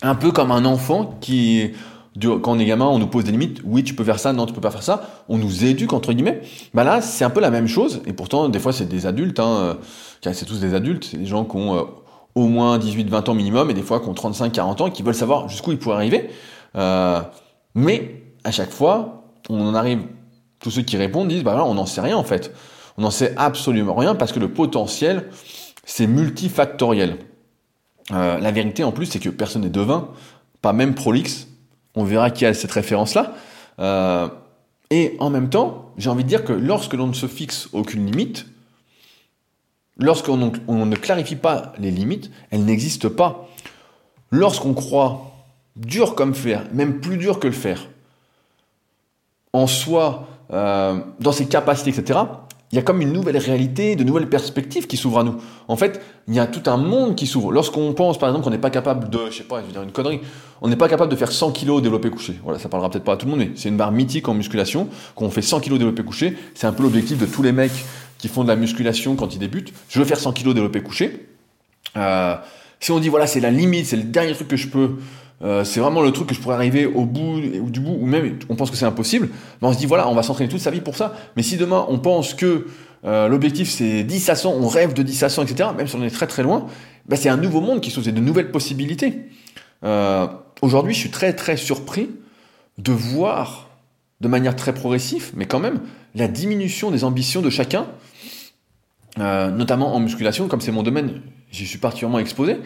Un peu comme un enfant qui, quand on est gamin, on nous pose des limites. Oui, tu peux faire ça, non, tu peux pas faire ça. On nous éduque, entre guillemets. Bah là, c'est un peu la même chose. Et pourtant, des fois, c'est des adultes, hein. C'est tous des adultes. C'est des gens qui ont euh, au moins 18, 20 ans minimum, et des fois qui ont 35, 40 ans, qui veulent savoir jusqu'où ils pourraient arriver. Euh, mais, à chaque fois, on en arrive, tous ceux qui répondent disent, bah là, on n'en sait rien en fait. On n'en sait absolument rien parce que le potentiel, c'est multifactoriel. Euh, la vérité en plus, c'est que personne n'est devin, pas même prolixe. On verra qui a cette référence-là. et en même temps, j'ai envie de dire que lorsque l'on ne se fixe aucune limite, lorsqu'on ne clarifie pas les limites, elles n'existent pas. Lorsqu'on croit dur comme fer, même plus dur que le fer, en soi, euh, dans ses capacités, etc., il y a comme une nouvelle réalité, de nouvelles perspectives qui s'ouvrent à nous. En fait, il y a tout un monde qui s'ouvre. Lorsqu'on pense, par exemple, qu'on n'est pas capable de, je sais pas, je vais dire une connerie, on n'est pas capable de faire 100 kg développé couché. Voilà, ça parlera peut-être pas à tout le monde, mais c'est une barre mythique en musculation. Quand on fait 100 kg développé couché, c'est un peu l'objectif de tous les mecs qui font de la musculation quand ils débutent. Je veux faire 100 kg développé couché. Euh, si on dit voilà, c'est la limite, c'est le dernier truc que je peux euh, c'est vraiment le truc que je pourrais arriver au bout du bout, ou même on pense que c'est impossible, mais on se dit voilà, on va s'entraîner toute sa vie pour ça. Mais si demain on pense que euh, l'objectif c'est 10 à 100, on rêve de 10 à 100, etc., même si on est très très loin, bah, c'est un nouveau monde qui s'ouvre, c'est de nouvelles possibilités. Euh, aujourd'hui, je suis très très surpris de voir de manière très progressive, mais quand même, la diminution des ambitions de chacun, notamment en musculation, comme c'est mon domaine, j'y suis particulièrement exposé.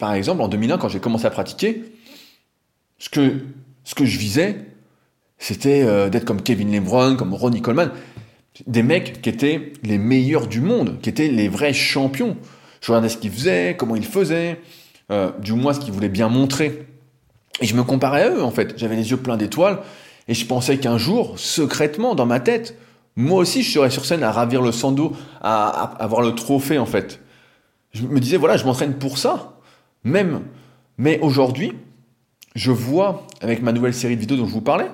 Par exemple, en 2001, quand j'ai commencé à pratiquer, ce que, ce que je visais, c'était euh, d'être comme Kevin LeBron, comme Ronnie Coleman, des mecs qui étaient les meilleurs du monde, qui étaient les vrais champions. Je regardais ce qu'ils faisaient, comment ils faisaient, euh, du moins ce qu'ils voulaient bien montrer. Et je me comparais à eux, en fait. J'avais les yeux pleins d'étoiles, et je pensais qu'un jour, secrètement, dans ma tête, moi aussi, je serais sur scène à ravir le sando, à avoir le trophée, en fait. Je me disais, voilà, je m'entraîne pour ça même. Mais aujourd'hui, je vois, avec ma nouvelle série de vidéos dont je vous parlais,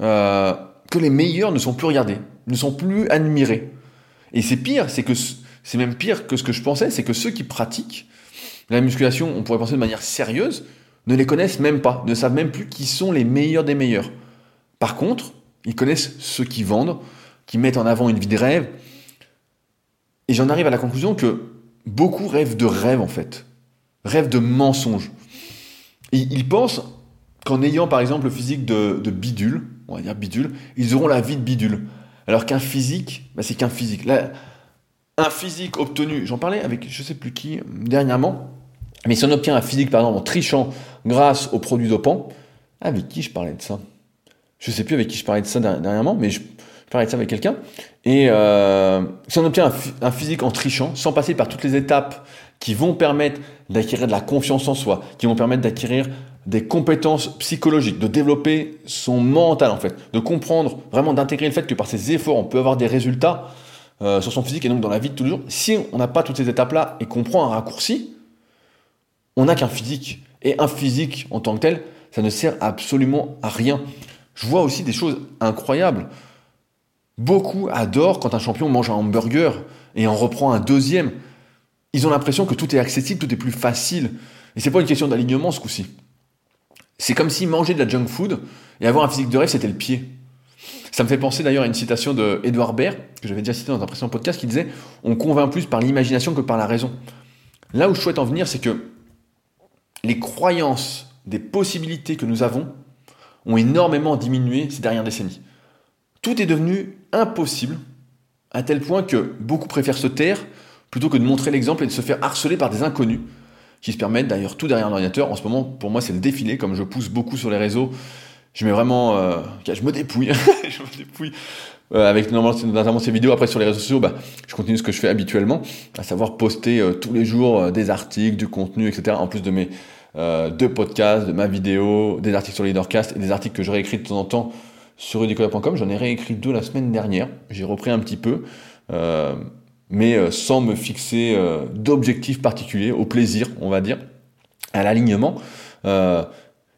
euh, que les meilleurs ne sont plus regardés, ne sont plus admirés. Et c'est pire, c'est que c'est même pire que ce que je pensais, c'est que ceux qui pratiquent la musculation, on pourrait penser de manière sérieuse, ne les connaissent même pas, ne savent même plus qui sont les meilleurs des meilleurs. Par contre, ils connaissent ceux qui vendent, qui mettent en avant une vie de rêve. Et j'en arrive à la conclusion que beaucoup rêvent de rêve en fait rêve de mensonge. ils pensent qu'en ayant par exemple le physique de, bidule, on va dire bidule, ils auront la vie de bidule. Alors qu'un physique, bah, c'est qu'un physique. Un physique obtenu, j'en parlais avec je sais plus qui dernièrement, mais si on obtient un physique par exemple en trichant grâce aux produits dopants, avec qui je parlais de ça? Je sais plus avec qui je parlais de ça dernièrement, mais je, parlais de ça avec quelqu'un. Et euh, si on obtient un, physique en trichant, sans passer par toutes les étapes qui vont permettre d'acquérir de la confiance en soi, qui vont permettre d'acquérir des compétences psychologiques, de développer son mental en fait, de comprendre, vraiment d'intégrer le fait que par ses efforts, on peut avoir des résultats euh, sur son physique et donc dans la vie de tous les jours. Si on n'a pas toutes ces étapes-là et qu'on prend un raccourci, on n'a qu'un physique. Et un physique en tant que tel, ça ne sert absolument à rien. Je vois aussi des choses incroyables. Beaucoup adorent quand un champion mange un hamburger et en reprend un deuxième ils ont l'impression que tout est accessible, tout est plus facile. Et c'est pas une question d'alignement ce coup-ci. C'est comme si manger de la junk food et avoir un physique de rêve, c'était le pied. Ça me fait penser d'ailleurs à une citation de Edouard Baird, que j'avais déjà cité dans un précédent podcast, qui disait On convainc plus par l'imagination que par la raison. Là où je souhaite en venir, c'est que les croyances des possibilités que nous avons ont énormément diminué ces dernières décennies. Tout est devenu impossible, à tel point que beaucoup préfèrent se taire plutôt que de montrer l'exemple et de se faire harceler par des inconnus qui se permettent d'ailleurs tout derrière l'ordinateur. En ce moment, pour moi, c'est le défilé, comme je pousse beaucoup sur les réseaux. Je mets vraiment, euh, je me dépouille, je me dépouille. Euh, avec notamment ces vidéos après sur les réseaux sociaux, bah, je continue ce que je fais habituellement, à savoir poster euh, tous les jours des articles, du contenu, etc. En plus de mes deux podcasts, de ma vidéo, des articles sur Leadercast et des articles que je réécris de temps en temps sur rudicola.com. J'en ai réécrit deux la semaine dernière. J'ai repris un petit peu mais euh, sans me fixer euh, d'objectifs particuliers, au plaisir, on va dire, à l'alignement. Euh,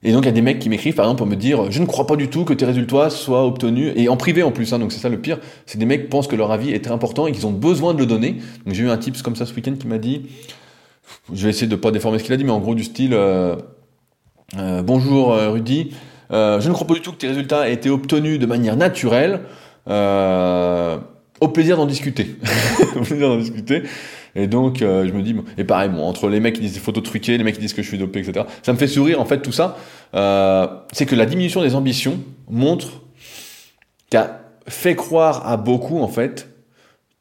et donc il y a des mecs qui m'écrivent par exemple pour me dire je ne crois pas du tout que tes résultats soient obtenus et en privé en plus hein, donc c'est ça le pire c'est des mecs qui pensent que leur avis est important et qu'ils ont besoin de le donner donc j'ai eu un tips comme ça ce week-end qui m'a dit je vais essayer de pas déformer ce qu'il a dit mais en gros du style bonjour Rudy je ne crois pas du tout que tes résultats aient été obtenus de manière naturelle au plaisir d'en discuter. Et donc, euh, je me dis, et pareil, bon, entre les mecs qui disent des photos truquées, les mecs qui disent que je suis dopé, etc., ça me fait sourire, en fait, tout ça. Euh, c'est que la diminution des ambitions montre qu'a fait croire à beaucoup, en fait,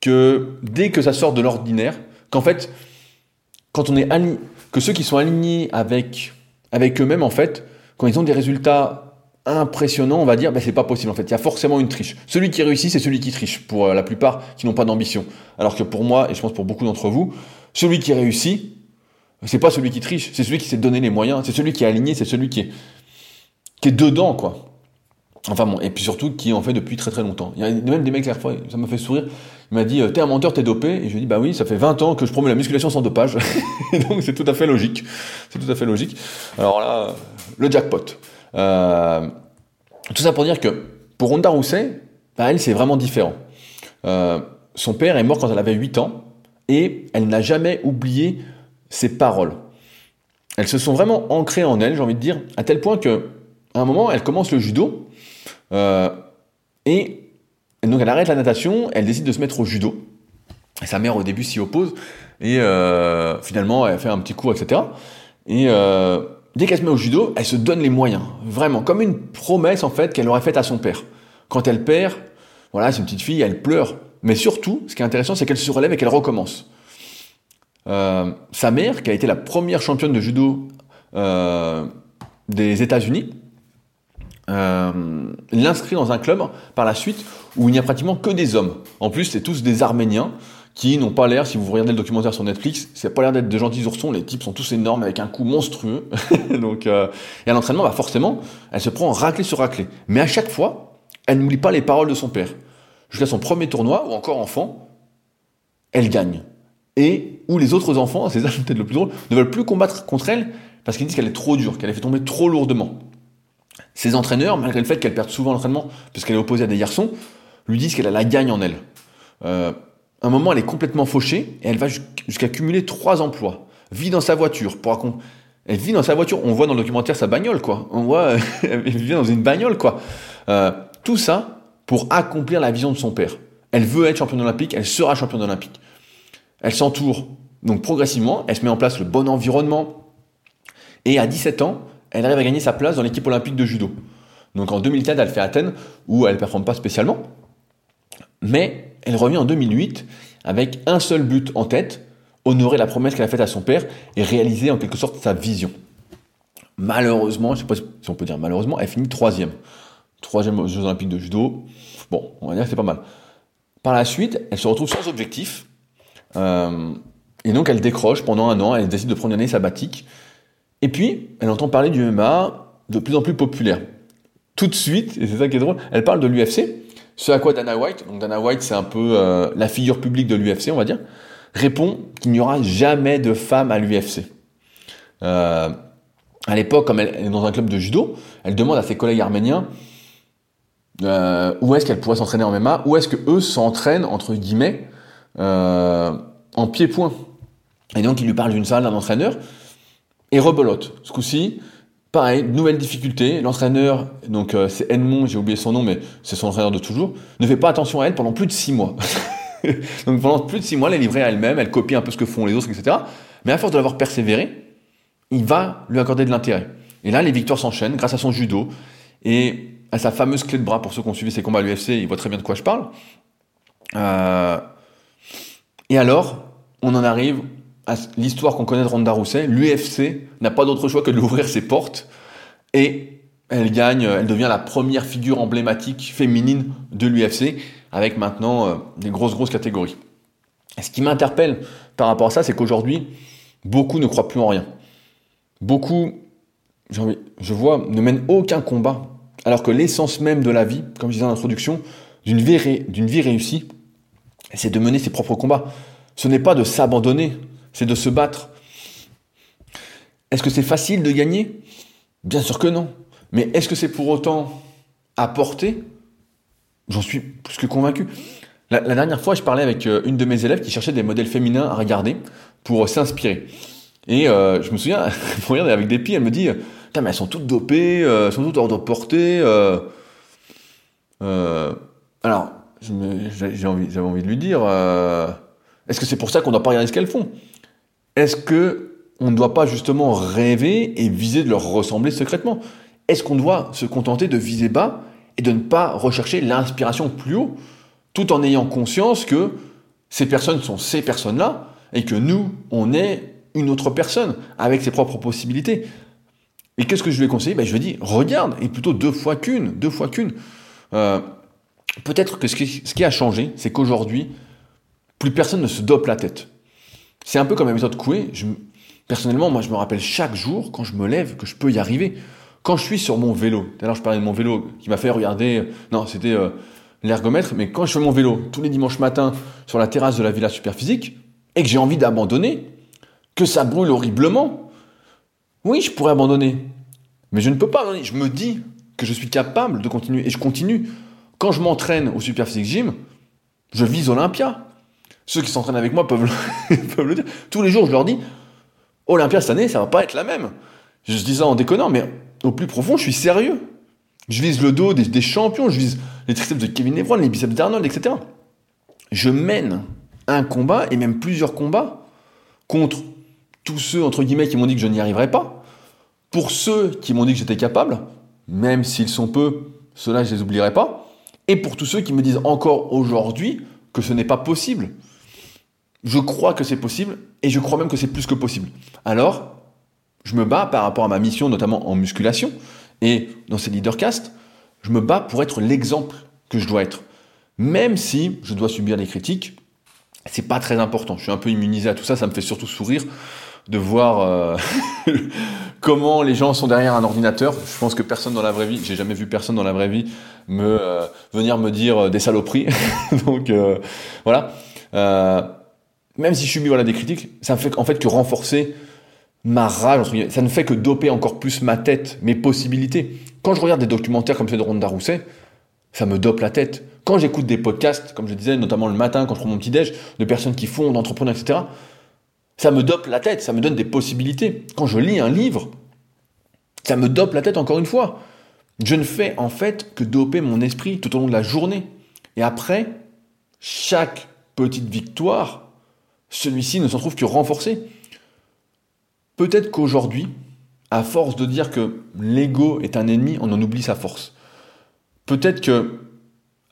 que dès que ça sort de l'ordinaire, qu'en fait, quand on est aligné, que ceux qui sont alignés avec, avec eux-mêmes, en fait, quand ils ont des résultats impressionnant, on va dire, ben c'est pas possible en fait. Il y a forcément une triche. Celui qui réussit, c'est celui qui triche, pour euh, la plupart qui n'ont pas d'ambition. Alors que pour moi, et je pense pour beaucoup d'entre vous, celui qui réussit, c'est pas celui qui triche, c'est celui qui s'est donné les moyens, c'est celui qui est aligné, c'est celui qui est, dedans, quoi. Enfin bon, et puis surtout qui en fait depuis très très longtemps. Il y a même des mecs, fois, ça m'a fait sourire, il m'a dit, t'es un menteur, t'es dopé, et je lui ai dit, bah oui, ça fait 20 ans que je promets la musculation sans dopage, donc c'est tout à fait logique. C'est tout à fait logique. Alors là, le jackpot. Euh, tout ça pour dire que pour Ronda Rousset, bah, elle, c'est vraiment différent. Euh, son père est mort quand elle avait 8 ans et elle n'a jamais oublié ses paroles. Elles se sont vraiment ancrées en elle, j'ai envie de dire, à tel point que à un moment, elle commence le judo euh, et donc elle arrête la natation, elle décide de se mettre au judo. Et sa mère au début s'y oppose et finalement elle fait un petit cours, etc. Et dès qu'elle se met au judo, elle se donne les moyens, vraiment, comme une promesse en fait qu'elle aurait faite à son père. Quand elle perd, voilà, c'est une petite fille, elle pleure. Mais surtout, ce qui est intéressant, c'est qu'elle se relève et qu'elle recommence. Euh, sa mère, qui a été la première championne de judo euh, des États-Unis, euh, l'inscrit dans un club par la suite où il n'y a pratiquement que des hommes. En plus, c'est tous des Arméniens qui n'ont pas l'air, si vous regardez le documentaire sur Netflix, c'est pas l'air d'être de gentils oursons, les types sont tous énormes avec un cou monstrueux. Donc, euh, et à l'entraînement, bah forcément, elle se prend raclée sur raclée. Mais à chaque fois, elle n'oublie pas les paroles de son père. Jusqu'à son premier tournoi, ou encore enfant, elle gagne. Et où les autres enfants, c'est ça peut-être le plus drôle, ne veulent plus combattre contre elle parce qu'ils disent qu'elle est trop dure, qu'elle a fait tomber trop lourdement. Ses entraîneurs, malgré le fait qu'elle perde souvent l'entraînement, puisqu'elle est opposée à des garçons, lui disent qu'elle a la gagne en elle. Euh, un moment, elle est complètement fauchée et elle va jusqu'à cumuler trois emplois. Vit dans sa voiture pour Elle vit dans sa voiture. On voit dans le documentaire sa bagnole, quoi. On voit, elle vit dans une bagnole, quoi. Euh, tout ça pour accomplir la vision de son père. Elle veut être championne olympique, elle sera championne olympique. Elle s'entoure donc progressivement, elle se met en place le bon environnement. Et à 17 ans, elle arrive à gagner sa place dans l'équipe olympique de judo. Donc en 2004, elle fait Athènes, où elle ne performe pas spécialement. Mais elle revient en 2008 avec un seul but en tête, honorer la promesse qu'elle a faite à son père et réaliser en quelque sorte sa vision. Malheureusement, je ne sais pas si on peut dire malheureusement, elle finit troisième. Troisième aux Jeux Olympiques de judo. Bon, on va dire que c'est pas mal. Par la suite, elle se retrouve sans objectif. Euh, et donc elle décroche pendant un an, elle décide de prendre une année sabbatique. Et puis, elle entend parler du MMA de plus en plus populaire. Tout de suite, et c'est ça qui est drôle, elle parle de l'UFC, ce à quoi Dana White, donc Dana White c'est un peu euh, la figure publique de l'UFC on va dire, répond qu'il n'y aura jamais de femme à l'UFC. Euh, à l'époque, comme elle est dans un club de judo, elle demande à ses collègues arméniens euh, où est-ce qu'elle pourrait s'entraîner en MMA, où est-ce que eux s'entraînent entre guillemets en pied-point. Et donc il lui parle d'une salle, d'un entraîneur, et rebelote. Ce coup-ci, Pareil, nouvelle difficulté, l'entraîneur, donc euh, c'est Edmond, j'ai oublié son nom, mais c'est son entraîneur de toujours, ne fait pas attention à elle pendant plus de six mois. donc pendant plus de six mois, elle est livrée à elle-même, elle copie un peu ce que font les autres, etc. Mais à force de l'avoir persévéré, il va lui accorder de l'intérêt. Et là, les victoires s'enchaînent grâce à son judo et à sa fameuse clé de bras. Pour ceux qui ont suivi ses combats à l'UFC, ils voient très bien de quoi je parle. Euh, et alors, on en arrive l'histoire qu'on connaît de Ronda Rousset, l'UFC n'a pas d'autre choix que de ses portes et elle gagne, elle devient la première figure emblématique féminine de l'UFC avec maintenant euh, des grosses grosses catégories. ce qui m'interpelle par rapport à ça, c'est qu'aujourd'hui, beaucoup ne croient plus en rien. Beaucoup, je vois, ne mènent aucun combat, alors que l'essence même de la vie, comme je disais en introduction, d'une vie réussie, c'est de mener ses propres combats. Ce n'est pas de s'abandonner, c'est de se battre. Est-ce que c'est facile de gagner? Bien sûr que non. Mais est-ce que c'est pour autant apporter? J'en suis plus que convaincu. La, dernière fois, je parlais avec euh, une de mes élèves qui cherchait des modèles féminins à regarder pour euh, s'inspirer. Et euh, je me souviens, elle regarder avec pieds, elle me dit Putain, mais elles sont toutes dopées, elles sont toutes hors de portée. alors, j'avais envie, envie de lui dire Est-ce que c'est pour ça qu'on ne doit pas regarder ce qu'elles font? Est-ce que on ne doit pas justement rêver et viser de leur ressembler secrètement? Est-ce qu'on doit se contenter de viser bas et de ne pas rechercher l'inspiration plus haut, tout en ayant conscience que ces personnes sont ces personnes-là et que nous, on est une autre personne avec ses propres possibilités? Et qu'est-ce que je lui ai conseillé? Ben, Je ai dit, regarde, et plutôt deux fois qu'une, deux fois qu'une. Euh, peut-être que ce qui, a changé, c'est qu'aujourd'hui, plus personne ne se dope la tête. C'est un peu comme la méthode Coué. Personnellement, moi, je me rappelle chaque jour, quand je me lève, que je peux y arriver. Quand je suis sur mon vélo, l'heure, je parlais de mon vélo qui m'a fait regarder, non, c'était euh, l'ergomètre, mais quand je fais mon vélo tous les dimanches matins sur la terrasse de la Villa Superphysique, et que j'ai envie d'abandonner, que ça brûle horriblement, oui, je pourrais abandonner. Mais je ne peux pas abandonner. Je me dis que je suis capable de continuer. Et je continue. Quand je m'entraîne au Superphysique Gym, je vise Olympia. Ceux qui s'entraînent avec moi peuvent le, peuvent le, dire. Tous les jours, je leur dis Olympia cette année, ça va pas être la même. Je dis ça en déconnant, mais au plus profond, je suis sérieux. Je vise le dos des, champions, je vise les triceps de Kevin Lebron, les biceps d'Arnold, etc. Je mène un combat, et même plusieurs combats, contre tous ceux, entre guillemets, qui m'ont dit que je n'y arriverais pas. Pour ceux qui m'ont dit que j'étais capable, même s'ils sont peu, ceux-là, je les oublierai pas. Et pour tous ceux qui me disent encore aujourd'hui que ce n'est pas possible. Je crois que c'est possible, et je crois même que c'est plus que possible. Alors, je me bats par rapport à ma mission, notamment en musculation, et dans ces leadercasts, je me bats pour être l'exemple que je dois être. Même si je dois subir des critiques, c'est pas très important. Je suis un peu immunisé à tout ça, ça me fait surtout sourire de voir euh, comment les gens sont derrière un ordinateur. Je pense que personne dans la vraie vie, j'ai jamais vu personne dans la vraie vie me euh, venir me dire euh, des saloperies. Donc voilà. Même si je suis mis voilà des critiques, ça ne fait en fait que renforcer ma rage. Ça ne fait que doper encore plus ma tête, mes possibilités. Quand je regarde des documentaires comme celui de Ronda Rousset, ça me dope la tête. Quand j'écoute des podcasts, comme je disais, notamment le matin quand je prends mon petit déj, de personnes qui font, d'entrepreneurs, etc., ça me dope la tête, ça me donne des possibilités. Quand je lis un livre, ça me dope la tête encore une fois. Je ne fais en fait que doper mon esprit tout au long de la journée. Et après, chaque petite victoire, celui-ci ne s'en trouve que renforcé. Peut-être qu'aujourd'hui, à force de dire que l'ego est un ennemi, on en oublie sa force. Peut-être que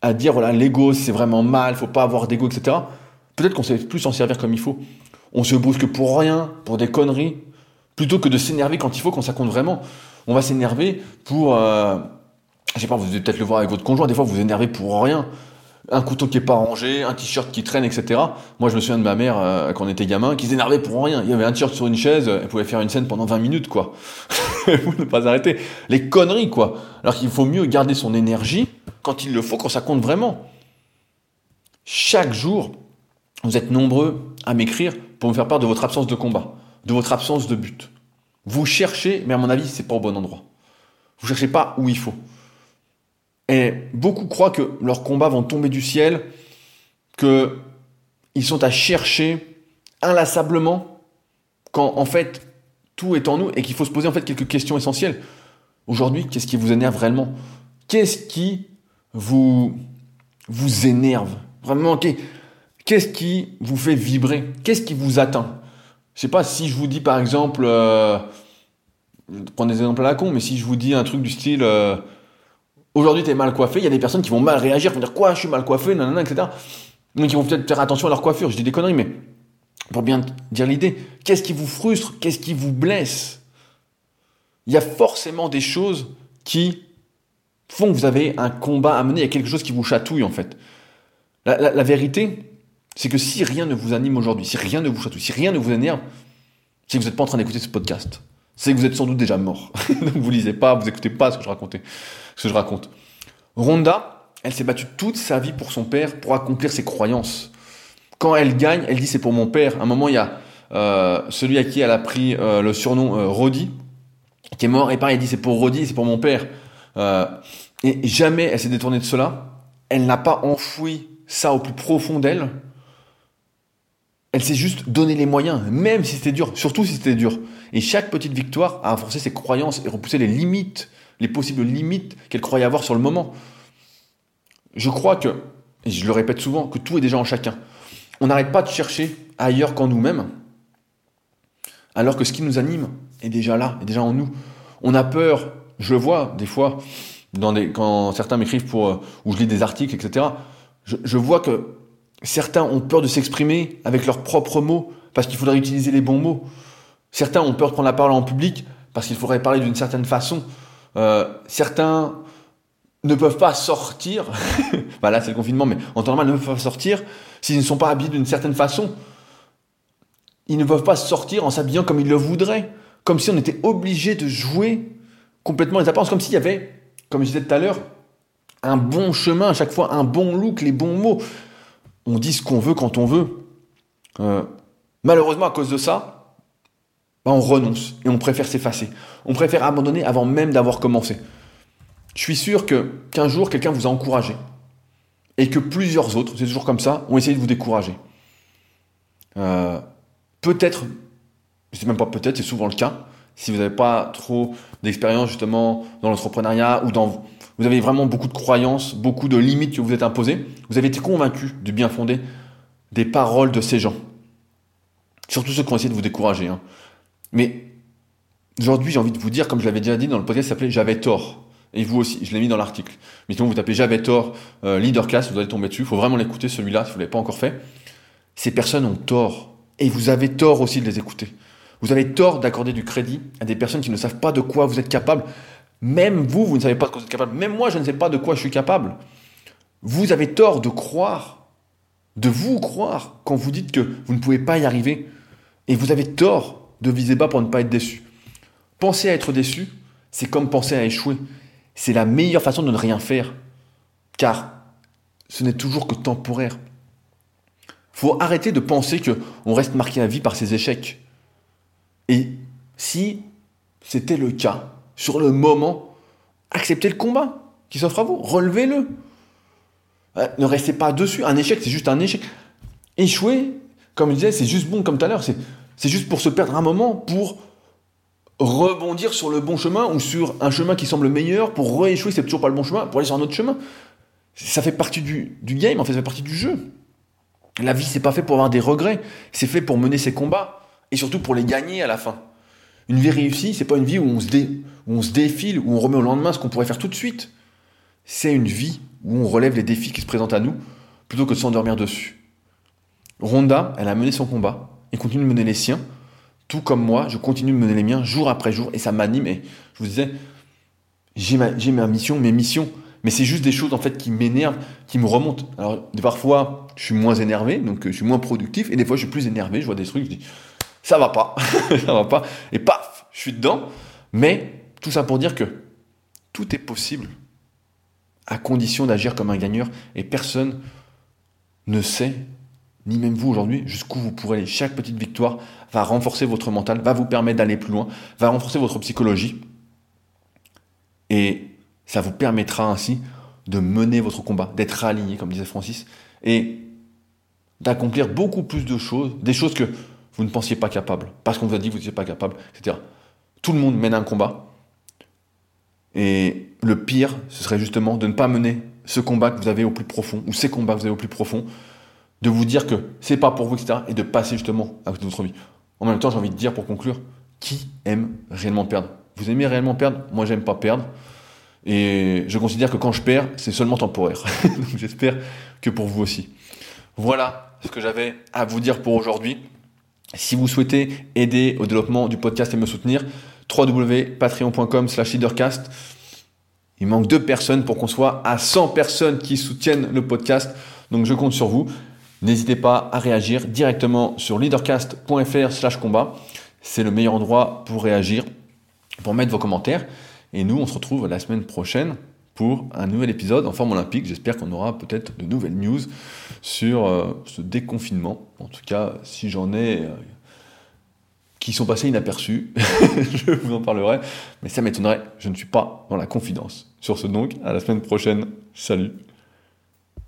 à dire voilà l'ego c'est vraiment mal, faut pas avoir d'ego, etc. Peut-être qu'on sait plus s'en servir comme il faut. On se brusque pour rien, pour des conneries, plutôt que de s'énerver quand il faut, quand ça compte vraiment. On va s'énerver pour, euh, je sais pas, vous devez peut-être le voir avec votre conjoint. Des fois, vous vous énervez pour rien. Un couteau qui est pas rangé, un t-shirt qui traîne, etc. Moi, je me souviens de ma mère euh, quand on était gamin, qui s'énervait pour rien. Il y avait un t-shirt sur une chaise, elle pouvait faire une scène pendant 20 minutes, quoi. ne pas arrêter. Les conneries, quoi. Alors qu'il faut mieux garder son énergie quand il le faut, quand ça compte vraiment. Chaque jour, vous êtes nombreux à m'écrire pour me faire part de votre absence de combat, de votre absence de but. Vous cherchez, mais à mon avis, c'est pas au bon endroit. Vous cherchez pas où il faut. Et beaucoup croient que leurs combats vont tomber du ciel, que ils sont à chercher inlassablement, quand en fait tout est en nous et qu'il faut se poser en fait quelques questions essentielles. Aujourd'hui, qu'est-ce qui vous énerve réellement? Qu'est-ce qui vous vous énerve Vraiment, qu'est-ce qui vous fait vibrer? Qu'est-ce qui vous atteint? Je sais pas si je vous dis par exemple, euh, des exemples à la con, mais si je vous dis un truc du style euh, aujourd'hui t'es mal coiffé, il y a des personnes qui vont mal réagir, qui vont dire quoi, je suis mal coiffé, nanana, etc. Donc ils vont peut-être faire attention à leur coiffure. Je dis des conneries, mais pour bien dire l'idée, qu'est-ce qui vous frustre Qu'est-ce qui vous blesse? Il y a forcément des choses qui font que vous avez un combat à mener, il y a quelque chose qui vous chatouille en fait. La, vérité, c'est que si rien ne vous anime aujourd'hui, si rien ne vous chatouille, si rien ne vous énerve, c'est que vous n'êtes pas en train d'écouter ce podcast. C'est que vous êtes sans doute déjà mort. Donc vous lisez pas, vous écoutez pas ce que je racontais, ce que je raconte. Ronda, elle s'est battue toute sa vie pour son père, pour accomplir ses croyances. Quand elle gagne, elle dit c'est pour mon père. À un moment, il y a euh, celui à qui elle a pris euh, le surnom euh, Roddy, qui est mort, et pareil, elle dit c'est pour Roddy, c'est pour mon père. Et jamais elle s'est détournée de cela. Elle n'a pas enfoui ça au plus profond d'elle. Elle s'est juste donné les moyens, même si c'était dur, surtout si c'était dur. Et chaque petite victoire a renforcé ses croyances et repoussé les limites, les possibles limites qu'elle croyait avoir sur le moment. Je crois que, et je le répète souvent, que tout est déjà en chacun. On n'arrête pas de chercher ailleurs qu'en nous-mêmes, alors que ce qui nous anime est déjà là, est déjà en nous. On a peur, je le vois des fois, quand certains m'écrivent pour, euh, ou je lis des articles, etc. Je, je vois que certains ont peur de s'exprimer avec leurs propres mots parce qu'il faudrait utiliser les bons mots. Certains ont peur de prendre la parole en public parce qu'il faudrait parler d'une certaine façon. Euh, certains ne peuvent pas sortir, bah là c'est le confinement, mais en temps normal ne peuvent pas sortir s'ils ne sont pas habillés d'une certaine façon. Ils ne peuvent pas sortir en s'habillant comme ils le voudraient, comme si on était obligé de jouer complètement les apparences, comme s'il y avait, comme je disais tout à l'heure, un bon chemin à chaque fois, un bon look, les bons mots. On dit ce qu'on veut quand on veut. Euh, malheureusement, à cause de ça, bah, on renonce et on préfère s'effacer. On préfère abandonner avant même d'avoir commencé. Je suis sûr que qu'un jour, quelqu'un vous a encouragé et que plusieurs autres, c'est toujours comme ça, ont essayé de vous décourager. Euh, peut-être, sais même pas peut-être, c'est souvent le cas, si vous n'avez pas trop d'expérience justement dans l'entrepreneuriat ou dans vous avez vraiment beaucoup de croyances, beaucoup de limites que vous êtes imposées, vous avez été convaincu du bien fondé des paroles de ces gens. Surtout ceux qui ont essayé de vous décourager. Hein. Mais aujourd'hui, j'ai envie de vous dire, comme je l'avais déjà dit dans le podcast, ça s'appelait J'avais tort. Et vous aussi, je l'ai mis dans l'article. Mais sinon, vous tapez J'avais tort, euh, Leadercast, vous allez tomber dessus. Il faut vraiment l'écouter, celui-là, si vous ne l'avez pas encore fait. Ces personnes ont tort. Et vous avez tort aussi de les écouter. Vous avez tort d'accorder du crédit à des personnes qui ne savent pas de quoi vous êtes capable. Même vous, vous ne savez pas de quoi vous êtes capable. Même moi, je ne sais pas de quoi je suis capable. Vous avez tort de croire, de vous croire, quand vous dites que vous ne pouvez pas y arriver. Et vous avez tort de viser bas pour ne pas être déçu. Penser à être déçu, c'est comme penser à échouer. C'est la meilleure façon de ne rien faire. Car ce n'est toujours que temporaire. faut arrêter de penser qu'on reste marqué à vie par ses échecs. Et si c'était le cas, sur le moment, acceptez le combat qui s'offre à vous, relevez-le. Euh, ne restez pas dessus. Un échec, c'est juste un échec. Échouer, comme je disais, c'est juste bon comme tout à l'heure. Juste pour se perdre un moment, pour rebondir sur le bon chemin ou sur un chemin qui semble meilleur, pour rééchouer, c'est toujours pas le bon chemin, pour aller sur un autre chemin. Ça fait partie du, du game, en fait, ça fait partie du jeu. La vie, c'est pas fait pour avoir des regrets, c'est fait pour mener ses combats et surtout pour les gagner à la fin. Une vie réussie, c'est pas une vie où on, se où on se défile, où on remet au lendemain ce qu'on pourrait faire tout de suite. C'est une vie où on relève les défis qui se présentent à nous plutôt que de s'endormir dessus. Ronda, elle a mené son combat et continue de mener les siens, tout comme moi, je continue de mener les miens jour après jour et ça m'anime. Et je vous disais, j'ai ma, ma, mission, mes missions, mais c'est juste des choses en fait qui m'énervent, qui me remontent. Alors parfois, je suis moins énervé, donc je suis moins productif, et des fois, je suis plus énervé, je vois des trucs, je dis, ça va pas, ça va pas, et paf, je suis dedans. Mais tout ça pour dire que tout est possible à condition d'agir comme un gagneur, et personne ne sait, ni même vous aujourd'hui, jusqu'où vous pourrez aller. Chaque petite victoire va renforcer votre mental, va vous permettre d'aller plus loin, va renforcer votre psychologie, et ça vous permettra ainsi de mener votre combat, d'être aligné, comme disait Francis, et d'accomplir beaucoup plus de choses, des choses que vous ne pensiez pas capable, parce qu'on vous a dit que vous n'étiez pas capable, etc. Tout le monde mène un combat. Et le pire, ce serait justement de ne pas mener ce combat que vous avez au plus profond, ou ces combats que vous avez au plus profond, de vous dire que c'est pas pour vous, etc., et de passer justement à côté de votre vie. En même temps, j'ai envie de dire pour conclure, qui aime réellement perdre? Vous aimez réellement perdre? Moi, j'aime pas perdre. Et je considère que quand je perds, c'est seulement temporaire. Donc j'espère que pour vous aussi. Voilà ce que j'avais à vous dire pour aujourd'hui. Si vous souhaitez aider au développement du podcast et me soutenir, www.patreon.com slash leadercast. Il manque deux personnes pour qu'on soit à 100 personnes qui soutiennent le podcast. Donc je compte sur vous. N'hésitez pas à réagir directement sur leadercast.fr slash combat. C'est le meilleur endroit pour réagir, pour mettre vos commentaires. Et nous, on se retrouve la semaine prochaine pour un nouvel épisode en forme olympique. J'espère qu'on aura peut-être de nouvelles news sur euh, ce déconfinement. En tout cas, si j'en ai euh, qui sont passés inaperçus, je vous en parlerai, mais ça m'étonnerait, je ne suis pas dans la confidence. Sur ce donc, à la semaine prochaine, salut